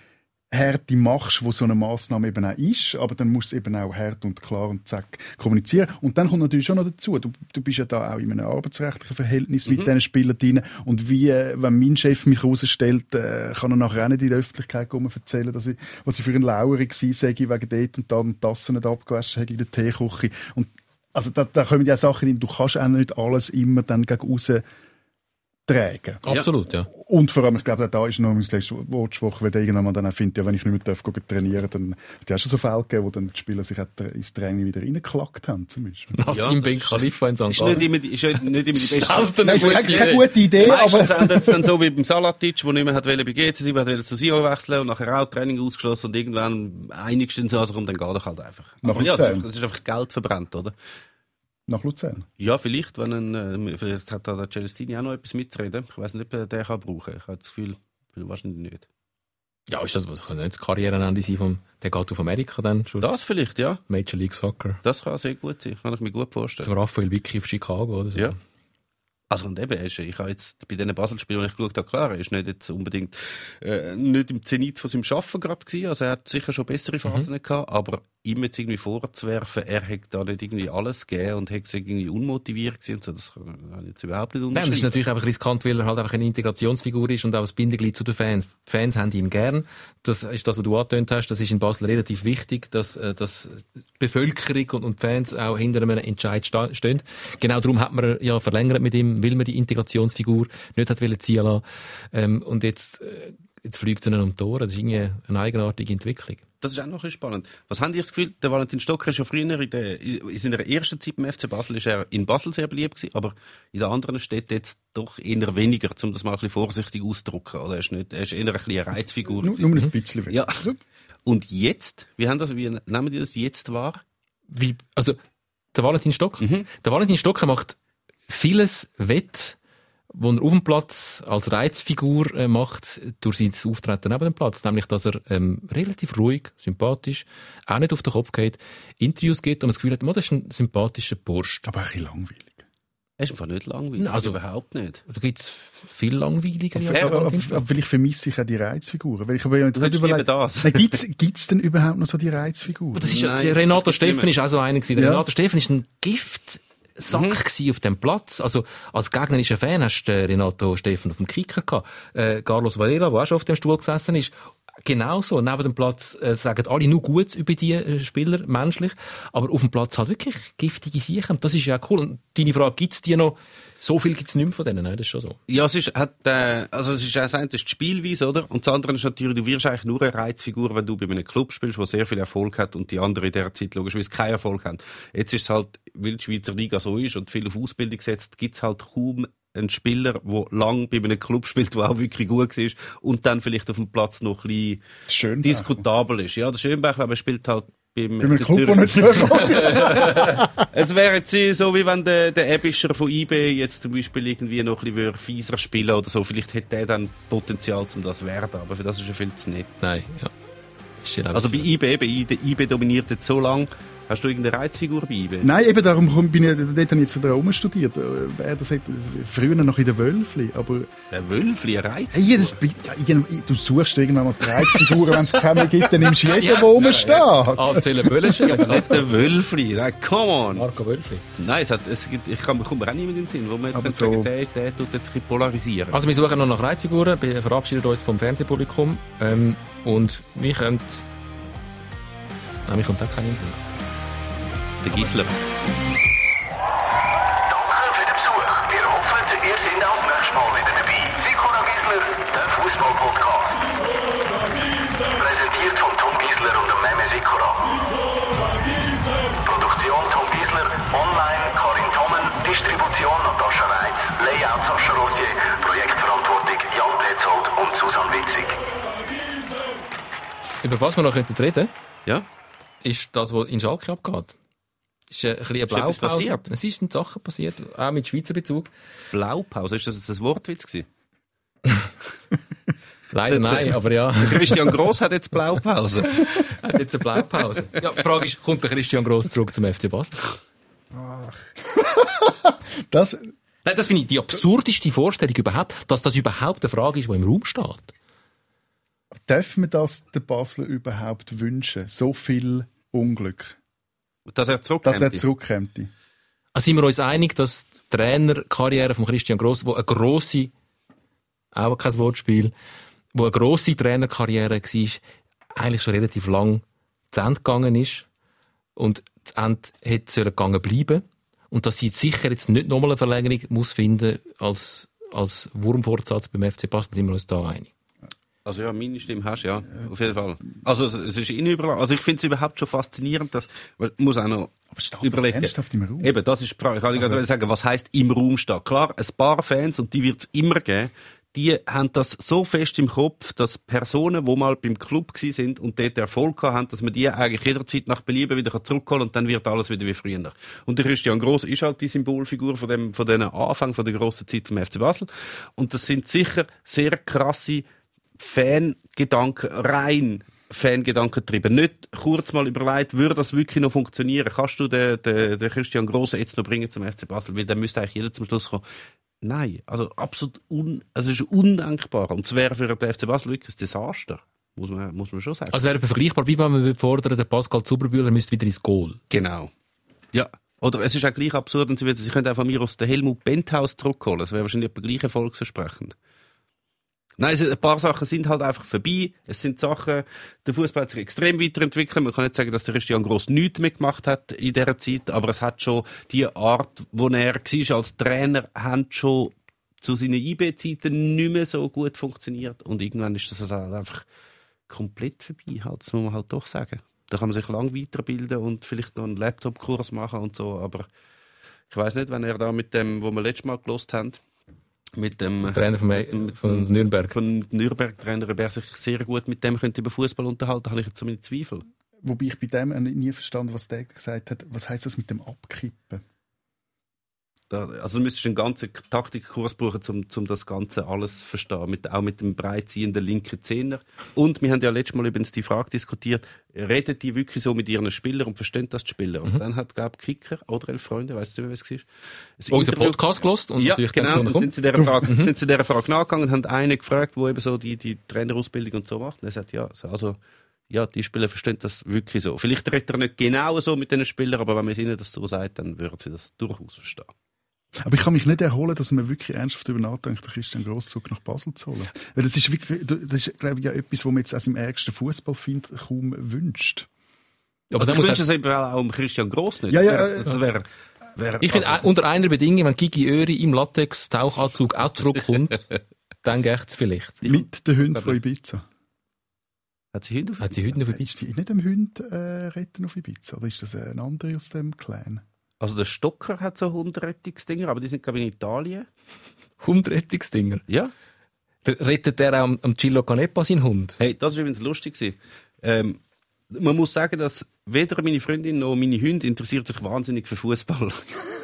Härte machst, wo so eine Maßnahme eben auch ist, aber dann musst du es eben auch hart und klar und zack kommunizieren. Und dann kommt natürlich schon noch dazu, du, du bist ja da auch in einem arbeitsrechtlichen Verhältnis mit diesen Spielern drin und wie, wenn mein Chef mich herausstellt, äh, kann er nachher auch nicht in der Öffentlichkeit kommen erzählen, dass ich, was ich für ein Lauer war, sage wegen dort und da und Tassen nicht abgewaschen habe in der Teeküche. Und also da, da kommen ja Sachen rein, du kannst auch nicht alles immer dann gegen raus tragen. Absolut, ja. Und vor allem, ich glaube, da ist noch mein letztes Wort gesprochen, weil der irgendwann mal dann auch findet, ja, wenn ich nicht mehr darf, gehen trainieren dann hat ja schon so Fälle gegeben, wo dann die Spieler sich ins Training wieder reingeklackt haben, zum Beispiel. Nassim Ben Khalifa in St. Ist nicht immer, ist nicht immer die beste Nein, eine ist keine, gute keine Idee. gute Idee, Meistens aber... endet es dann so wie beim Salatic, der nicht mehr hat wollen bei GC sein, hat zu Sion wechseln und nachher auch Training ausgeschlossen und irgendwann einigst du so, also komm, dann geht er halt einfach. Nach Aber ja, es ist Luzern. einfach- es ist einfach Geld verbrannt, oder? Nach Luzern. Ja, vielleicht, wenn ein, äh, vielleicht hat da der Celestini auch noch etwas mitzureden. Ich weiß nicht, ob er den kann brauchen. Ich habe das Gefühl, wahrscheinlich nicht. Ja, ist das, was kann nicht das Karrierenende sein vom, der geht auf Amerika dann, schon Das vielleicht, ja. Major League Soccer. Das kann sehr gut sein. Kann ich mir gut vorstellen. Zum Raphael Vicky auf Chicago oder so. Ja. Also und eben, ich habe jetzt bei diesen Basel-Spielen, die ich geschaut habe, klar, er ist nicht jetzt unbedingt äh, nicht im Zenit von seinem Schaffen gerade gewesen, also er hat sicher schon bessere Phasen gehabt, aber ihm jetzt irgendwie vorzuwerfen, er hätte da nicht irgendwie alles gegeben und hätte irgendwie unmotiviert gewesen und so, das kann ich jetzt überhaupt nicht Nein, das ist natürlich einfach riskant, weil er halt einfach eine Integrationsfigur ist und auch das Bindeglied zu den Fans. Die Fans haben ihn gern. Das ist das, was du angetönt hast. Das ist in Basel relativ wichtig, dass, äh, dass die Bevölkerung und, und die Fans auch hinter einem Entscheid stehen. Genau darum hat man ja verlängert mit ihm, weil man die Integrationsfigur nicht hat wollen ziehen lassen. Ähm, und jetzt, äh, jetzt fliegt es ihnen um die Ohren. Das ist irgendwie eine eigenartige Entwicklung. Das ist auch noch ein spannend. Was haben die das Gefühl, der Valentin Stocker ist ja früher in, der, in seiner ersten Zeit beim FC Basel ist er in Basel sehr beliebt gewesen, aber in den anderen Städten jetzt doch eher weniger, um das mal ein bisschen vorsichtig auszudrücken. Oder? Er, ist nicht, er ist eher ein bisschen eine Reizfigur. Nur, nur ein bisschen. Ja. Und jetzt, wie haben das, wie nehmen die das jetzt wahr? wie, also, der Valentin Stock. Mhm. Der Valentin Stocker macht vieles wett, wo er auf dem Platz als Reizfigur äh, macht, durch sein Auftreten neben dem Platz. Nämlich, dass er ähm, relativ ruhig, sympathisch, auch nicht auf den Kopf geht, Interviews gibt und man das Gefühl hat, man, das ist ein sympathischer Bursch. aber ein bisschen langweilig. Er ist einfach nicht langweilig. Also- überhaupt nicht. Da gibt's viel langweiliger. Aber, aber, aber, aber vielleicht vermisse ich auch die Reizfiguren. Weil ich habe ja jetzt lieber überlegt, das. Gibt's, gibt's denn überhaupt noch so die Reizfiguren? Das ist ja, Nein, Renato Steffen nicht ist auch so einer gewesen. Ja. Renato Steffen ist ein Giftsack gewesen auf dem Platz. Also, als gegnerischer Fan hast du den Renato Steffen auf dem Kicker gehabt. Äh, Carlos Varela, der auch schon auf dem Stuhl gesessen ist. Genauso. Neben dem Platz äh, sagen alle nur gut über die äh, Spieler, menschlich. Aber auf dem Platz halt wirklich giftige Sachen. Das ist ja cool. Und deine Frage, gibt's die noch? So viel gibt's nicht mehr von denen, nein, das ist schon so. Ja, es ist, hat, äh, also es ist auch das eine ist die Spielweise, oder? Und das andere ist natürlich, du wirst eigentlich nur eine Reizfigur, wenn du bei einem Club spielst, der sehr viel Erfolg hat und die anderen in dieser Zeit logischerweise keinen Erfolg haben. Jetzt ist es halt, weil die Schweizer Liga so ist und viel auf Ausbildung setzt, gibt es halt kaum einen Spieler, der lang bei einem Club spielt, der auch wirklich gut war und dann vielleicht auf dem Platz noch ein bisschen Schön. diskutabel ist. Ja, der Schönbach, aber er spielt halt beim Bei kommt. Es wäre jetzt so, wie wenn der, der Ebischer von IB jetzt zum Beispiel irgendwie noch ein bisschen fieser spielen oder so. Vielleicht hätte er dann Potenzial, um das zu werden, aber für das ist er viel zu nett. Nein, ja. Also bei IB, eben, IB, IB dominiert jetzt so lange. Hast du irgendeine Reizfigur bei IB? Nein, eben darum bin ich, dort habe ich jetzt dran studiert. Äh, Wer das hat, früher noch in der Wölfli, aber Der Wölfli, eine Reiz. hey, jedes, ja, du suchst irgendwann mal die Reizfiguren, wenn es keine gibt, dann nimmst du jeden, Ja, der oben ja, steht. Anzählen Böllische. Nicht der Wölfli, nein, come on! Marco Wölfli. Nein, es hat, es gibt, ich kann, kommt mir auch niemand in den Sinn, wo man jetzt Aber so- sagen, der, der tut jetzt ein bisschen polarisieren. Also wir suchen noch nach Reizfiguren, wir verabschieden uns vom Fernsehpublikum ähm, und wir können... Nein, mir kommt auch keinen in den Sinn. Der Gisler. Danke für den Besuch. Wir hoffen, ihr seid auch das nächste Mal wieder dabei. Sikora Gisler, der Fußball-Podcast. Präsentiert von Tom Gisler und dem Meme Sikora. Produktion Tom Gisler, online Karin Tommen, Distribution Natascha Reitz, Layout Sascha Rossier, Projektverantwortung Jan Petzold und Susanne Witzig. Über was wir noch könnten reden Ja? ist das, was in Schalke abgeht. Es ist ein bisschen eine Ist etwas Blaupause. passiert? Es sind Sachen passiert, auch mit Schweizer Bezug. Blaupause, ist das jetzt ein Wortwitz gewesen? Leider nein, aber ja, Christian Gross hat jetzt Blaupause. hat jetzt eine Blaupause. Ja, die Frage ist, kommt der Christian Gross zurück zum FC Basel? Das, Nein, das finde ich die absurdeste Vorstellung überhaupt, dass das überhaupt eine Frage ist, die im Raum steht. Darf man das den Basler überhaupt wünschen? So viel Unglück, Dass er zurückkommt. dass er zurückkommt. Also sind wir uns einig, dass die Trainerkarriere von Christian Gross, wo eine grosse, auch kein Wortspiel, wo eine grosse Trainerkarriere war, eigentlich schon relativ lang zu Ende gegangen ist und zu Ende hätte sollen gegangen bleiben und dass sie sicher jetzt nicht nochmal eine Verlängerung muss finden als, als Wurmfortsatz beim FC Basel, sind wir uns da einig. Also ja, meine Stimme hast du, ja, auf jeden Fall. Also es, es ist ihnen überlassen. Also ich finde es überhaupt schon faszinierend, dass man muss auch noch Aber steht überlegen. das ernsthaft im Raum? Eben, das ist die Frage. Ich kann gerade sagen, was heißt im Raum stehen? Klar, ein paar Fans, und die wird es immer geben, die haben das so fest im Kopf, dass Personen, die mal beim Club sind und dort Erfolg haben, dass man die eigentlich jederzeit nach Belieben wieder zurückholen kann und dann wird alles wieder wie früher. Und der Christian Gross ist halt die Symbolfigur von dem, von diesen Anfang von der grossen Zeit vom FC Basel. Und das sind sicher sehr krasse Fangedanken, rein Fangedanken getrieben. Nicht kurz mal überlegt, würde das wirklich noch funktionieren? Kannst du den, den, den Christian Grossen jetzt noch bringen zum FC Basel? Weil dann müsste eigentlich jeder zum Schluss kommen. Nein, also absolut un, also es ist undenkbar. Und es wäre für den FC Basel wirklich ein Desaster. Muss man, muss man schon sagen. Also wäre vergleichbar, wie wenn man fordern, der Pascal Zuberbühler müsste wieder ins Goal. Genau. Ja. Oder es ist auch gleich absurd, und sie, sie können auch von mir aus den Helmut Benthaus zurückholen. Das wäre wahrscheinlich gleich erfolgsversprechend. Nein, ein paar Sachen sind halt einfach vorbei. Es sind Sachen, der Fußball hat sich extrem weiterentwickelt. Man kann nicht sagen, dass der Christian Gross nichts mehr gemacht hat in dieser Zeit, aber es hat schon die Art, wo er war als Trainer, haben schon zu seinen IB-Zeiten nicht mehr so gut funktioniert. Und irgendwann ist das halt einfach komplett vorbei. Halt. Das muss man halt doch sagen. Da kann man sich lang weiterbilden und vielleicht noch einen Laptop-Kurs machen und so, aber ich weiß nicht, wenn er da mit dem, wo wir letztes Mal gelost haben, mit dem Trainer von, mit von dem- Nürnberg. von Nürnberg-Trainer, ob er sich sehr gut mit dem könnte über Fußball unterhalten, habe ich jetzt so meine Zweifel. Wobei ich bei dem nie verstanden, was der gesagt hat. Was heißt das mit dem Abkippen? Also du müsstest einen ganzen Taktikkurs brauchen, um, um das Ganze alles zu verstehen. Mit, auch mit dem breitziehenden linken Zehner. Und wir haben ja letztes Mal übrigens die Frage diskutiert, reden die wirklich so mit ihren Spielern und verstehen das die Spieler? Und dann hat, glaube ich, Kicker oder elf Freunde, weißt du, wer es war? Oh, unser Podcast gelost und ja, genau. dann sind sie dieser Frage, sind sie dieser Frage nachgegangen und haben einen gefragt, der eben so die, die Trainerausbildung und so macht. Und er sagt, ja, also, ja, die Spieler verstehen das wirklich so. Vielleicht redet er nicht genau so mit den Spielern, aber wenn man ihnen das so sagt, dann würden sie das durchaus verstehen. Aber ich kann mich nicht erholen, dass man wirklich ernsthaft darüber nachdenkt, den Christian Gross zurück nach Basel zu holen. Weil das ist wirklich, das ist, glaube ich, ja etwas, was man jetzt aus dem ärgsten Fußballfind kaum wünscht. Aber Aber dann ich muss wünsche es eben auch um Christian Gross nicht. Ja, ja, das äh, das wäre, wäre ich finde, also, unter einer Bedingung, wenn Gigi Öri im Latex-Tauchanzug auch zurückkommt, dann geht es vielleicht. Mit den Hunden von Ibiza. hat sie Hunde auf Hat sie heute noch vorbei? Ist die nicht am Hund äh, retten auf Ibiza? Oder ist das ein anderer aus dem Clan? Also der Stocker hat so Hundrettungsdinger, aber die sind glaube ich in Italien. Hundrettungsdinger. Ja. Rettet der auch am, am Gillo Canepa seinen Hund? Hey, das war übrigens lustig. Ähm, man muss sagen, dass weder meine Freundin noch meine Hunde interessiert sich wahnsinnig für Fußball.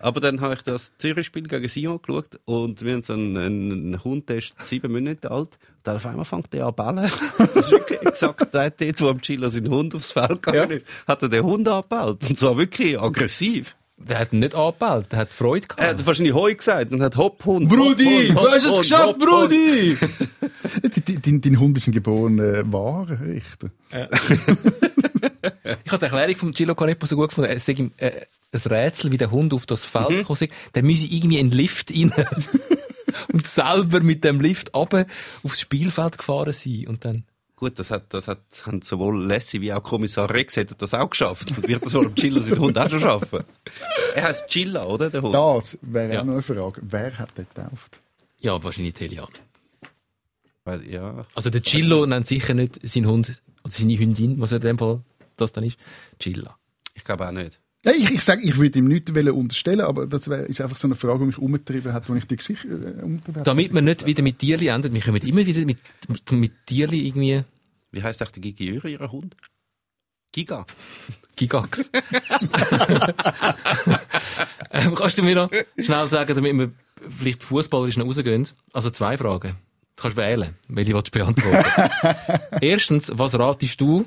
Aber dann habe ich das Zürich-Spiel gegen Sion geschaut und wir haben so einen, einen Hund, der ist sieben Monate alt. Und dann auf einmal fängt der an zu bellen. Das ist wirklich exakt dort, dort, wo am Chilo sein Hund aufs Feld gegangen Ja. ist, hat er den Hund angebellt. Und zwar wirklich aggressiv. Der hat nicht angebellt, der hat Freude gehabt. Er hat wahrscheinlich Heu gesagt und hat Hopp, Hund. Brudi, Hopp, Hund, du hast es Hopp, geschafft, Hopp, Hund. Brudi! Dein, dein, Hund ist ein geborener Warenrichter. Ich habe die Erklärung von Gillo Canepa so gut gefunden. Es sei ihm, äh, ein Rätsel, wie der Hund auf das Feld gekommen ist. Der müsse irgendwie in den Lift rein. und selber mit dem Lift runter aufs Spielfeld gefahren sein. Und dann, Gut, das hat, das hat, haben sowohl Lassie wie auch Kommissar Rex hätten das auch geschafft. Und wird das wohl am Chilla seinen Hund auch schon schaffen? Er heißt Chilla, oder, der Hund? Das wäre Ja. auch noch eine Frage. Wer hat den getauft? ja, wahrscheinlich Telian. Weil- Ja. Also der Gillo nennt sicher nicht seinen Hund, oder seine Hündin, was in dem Fall das dann ist. Gilla. Ich glaube auch nicht. Ja, ich, ich sage, ich würde ihm nichts wollen unterstellen, aber das wär, ist einfach so eine Frage, die mich umgetrieben hat, wo ich die Geschichte äh, umgetrieben. Damit wir nicht wieder mit Tierli enden, wir kommen immer wieder mit, mit, mit Tierli irgendwie Wie heißt eigentlich der Gigi Öre, ihr Hund? Giga. Gigax. ähm, kannst du mir noch schnell sagen, damit wir vielleicht fußballerisch noch rausgehen? Also zwei Fragen. Du kannst wählen, welche willst du beantworten. Erstens, was ratest du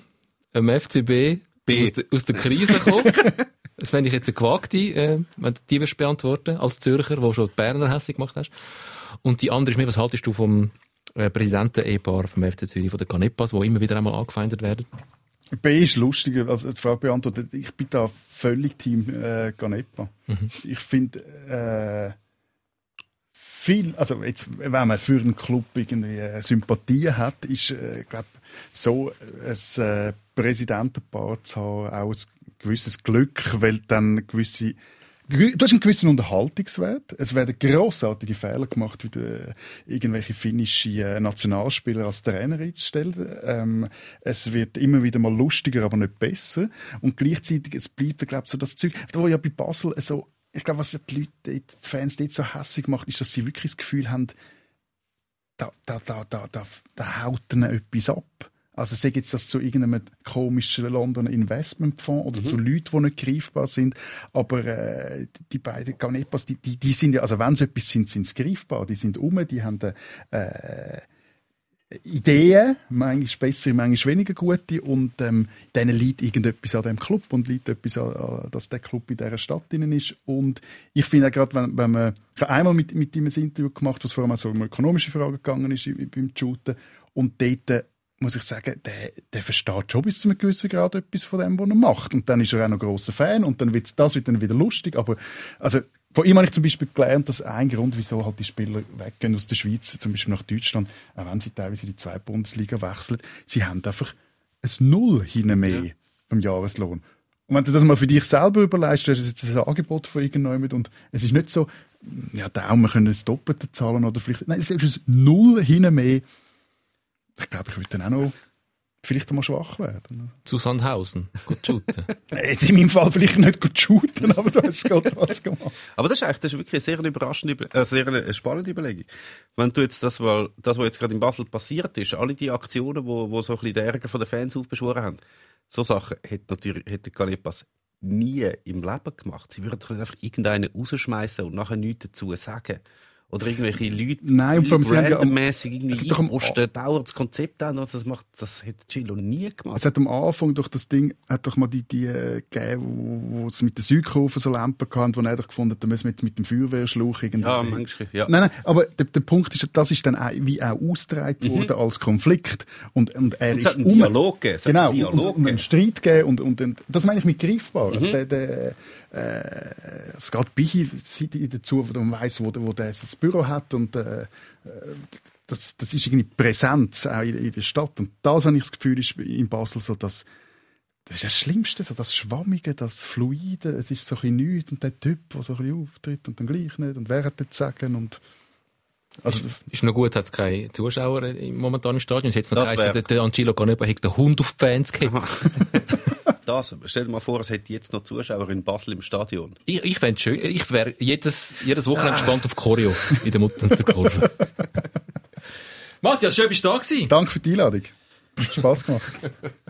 am FCB B. aus, der, aus der Krise kommen? Das fände ich jetzt eine gewagte, äh, wenn du die willst beantworten als Zürcher, wo schon die Berner hässlich gemacht hast. Und die andere ist mir, was haltest du vom äh, Präsidenten-Ehepaar vom FC Zürich, von den Canepas, die immer wieder einmal angefeindet werden. B ist lustiger, also die Frage beantwortet. Ich bin da völlig Team äh, Ganepa. Ich finde äh, viel, also jetzt, wenn man für einen Club irgendwie äh, Sympathie hat, ist, äh, glaube so ein äh, Präsidentenpaar zu haben auch ein gewisses Glück, weil dann gewisse Du hast einen gewissen Unterhaltungswert. Es werden grossartige Fehler gemacht, wie der, irgendwelche finnische äh, Nationalspieler als Trainer einzustellen. Ähm, es wird immer wieder mal lustiger, aber nicht besser. Und gleichzeitig, es bleibt, glaube ich, so das Zeug, wo ja bei Basel so, ich glaube, was ja die Leute, die Fans dort so hässlich macht, ist, dass sie wirklich das Gefühl haben, da, da, da, da, da, da haut ihnen etwas ab. Also sag jetzt das zu irgendeinem komischen Londoner Investmentfonds oder zu Leuten, die nicht greifbar sind. Aber äh, die beiden Ganepas, die, die, die sind ja, also wenn sie etwas sind, sind sie greifbar. Die sind um, die haben äh, Ideen, manchmal bessere, manchmal weniger gute und ähm, denen liegt irgendetwas an dem Club und liegt etwas an, an dass der Club in dieser Stadt drin ist und ich finde auch gerade, wenn, wenn man ich habe einmal mit, mit ihm ein Interview gemacht, was vor allem so um ökonomische Fragen gegangen ist beim Shooten und dort äh, muss ich sagen, der, der versteht schon bis zu einem gewissen Grad etwas von dem, was er macht. Und dann ist er auch noch grosser Fan und dann wird's, das wird dann wieder lustig. Aber also, von ihm habe ich zum Beispiel gelernt, dass ein Grund, wieso halt die Spieler weggehen aus der Schweiz, zum Beispiel nach Deutschland, auch wenn sie teilweise in die zweite Bundesliga wechseln, sie haben einfach ein Null hinten mehr beim Jahreslohn. Und wenn du das mal für dich selber überlegst, du hast jetzt ein Angebot von irgendjemandem und es ist nicht so, ja, Daumen können das Doppelte zahlen oder vielleicht, nein, es ist ein Null hinten mehr. Ich glaube, ich würde dann auch noch vielleicht einmal schwach werden. Zu Sandhausen. Gut shooten. Jetzt in meinem Fall vielleicht nicht gut shooten, aber du hast Gott was gemacht. Aber das ist eigentlich das ist wirklich eine sehr überraschende, Über- äh, sehr eine spannende Überlegung. Wenn du jetzt das, mal, das, was jetzt gerade in Basel passiert ist, alle die Aktionen, wo, wo so ein bisschen den Ärger von den Fans aufbeschworen haben, so Sachen hätte natürlich, hätte Canepas nie im Leben gemacht. Sie würden einfach irgendeinen rausschmeißen und nachher nichts dazu sagen. Oder irgendwelche Leute, Nein, und vor allem, sie haben ja irgendwie hat doch am- einposten, dauernd das Konzept an, das macht, das hätte Chilo nie gemacht. Es hat am Anfang durch das Ding, hat doch mal die, die äh, gegeben, wo, wo es mit den Südkurven so Lampen hatten, wo er doch gefunden hat, da müssen wir jetzt mit dem Feuerwehrschlauch irgendwie. ja, manchmal, ja. Nein, nein, aber der, der Punkt ist, das ist dann auch, wie auch ausgetragen worden als Konflikt. Und, und er Mhm. Und es ist hat einen um- Dialog gegeben. Es hat Genau, einen Dialog und, und einen. Streit gegeben und, und, und das meine ich mit greifbar. Mhm. Also der, der, äh, es geht Bichi dazu, wo man weiss, wo, wo der sein Büro hat und äh, das, das ist irgendwie Präsenz auch in, in der Stadt. Und das habe ich das Gefühl, ist in Basel so, dass das ist das Schlimmste, so das Schwammige, das Fluide, es ist so ein bisschen nichts. Und der Typ, der so ein bisschen auftritt und dann gleich nicht. Und wer hat das sagen? Und also, Ist noch gut, hat es keine Zuschauer im momentanen Stadion. Es hat jetzt noch geheißen, der, der Angelo Canepa hat den Hund auf die Fans gehetzt. Das, stell dir mal vor, es hätte jetzt noch Zuschauer in Basel im Stadion. Ich, ich fände schön. Ich wäre jedes, jedes Wochenende gespannt auf Choreo in der Mutter der Kurve. Matthias, schön bist du da gewesen. danke für die Einladung. Hat Spass gemacht.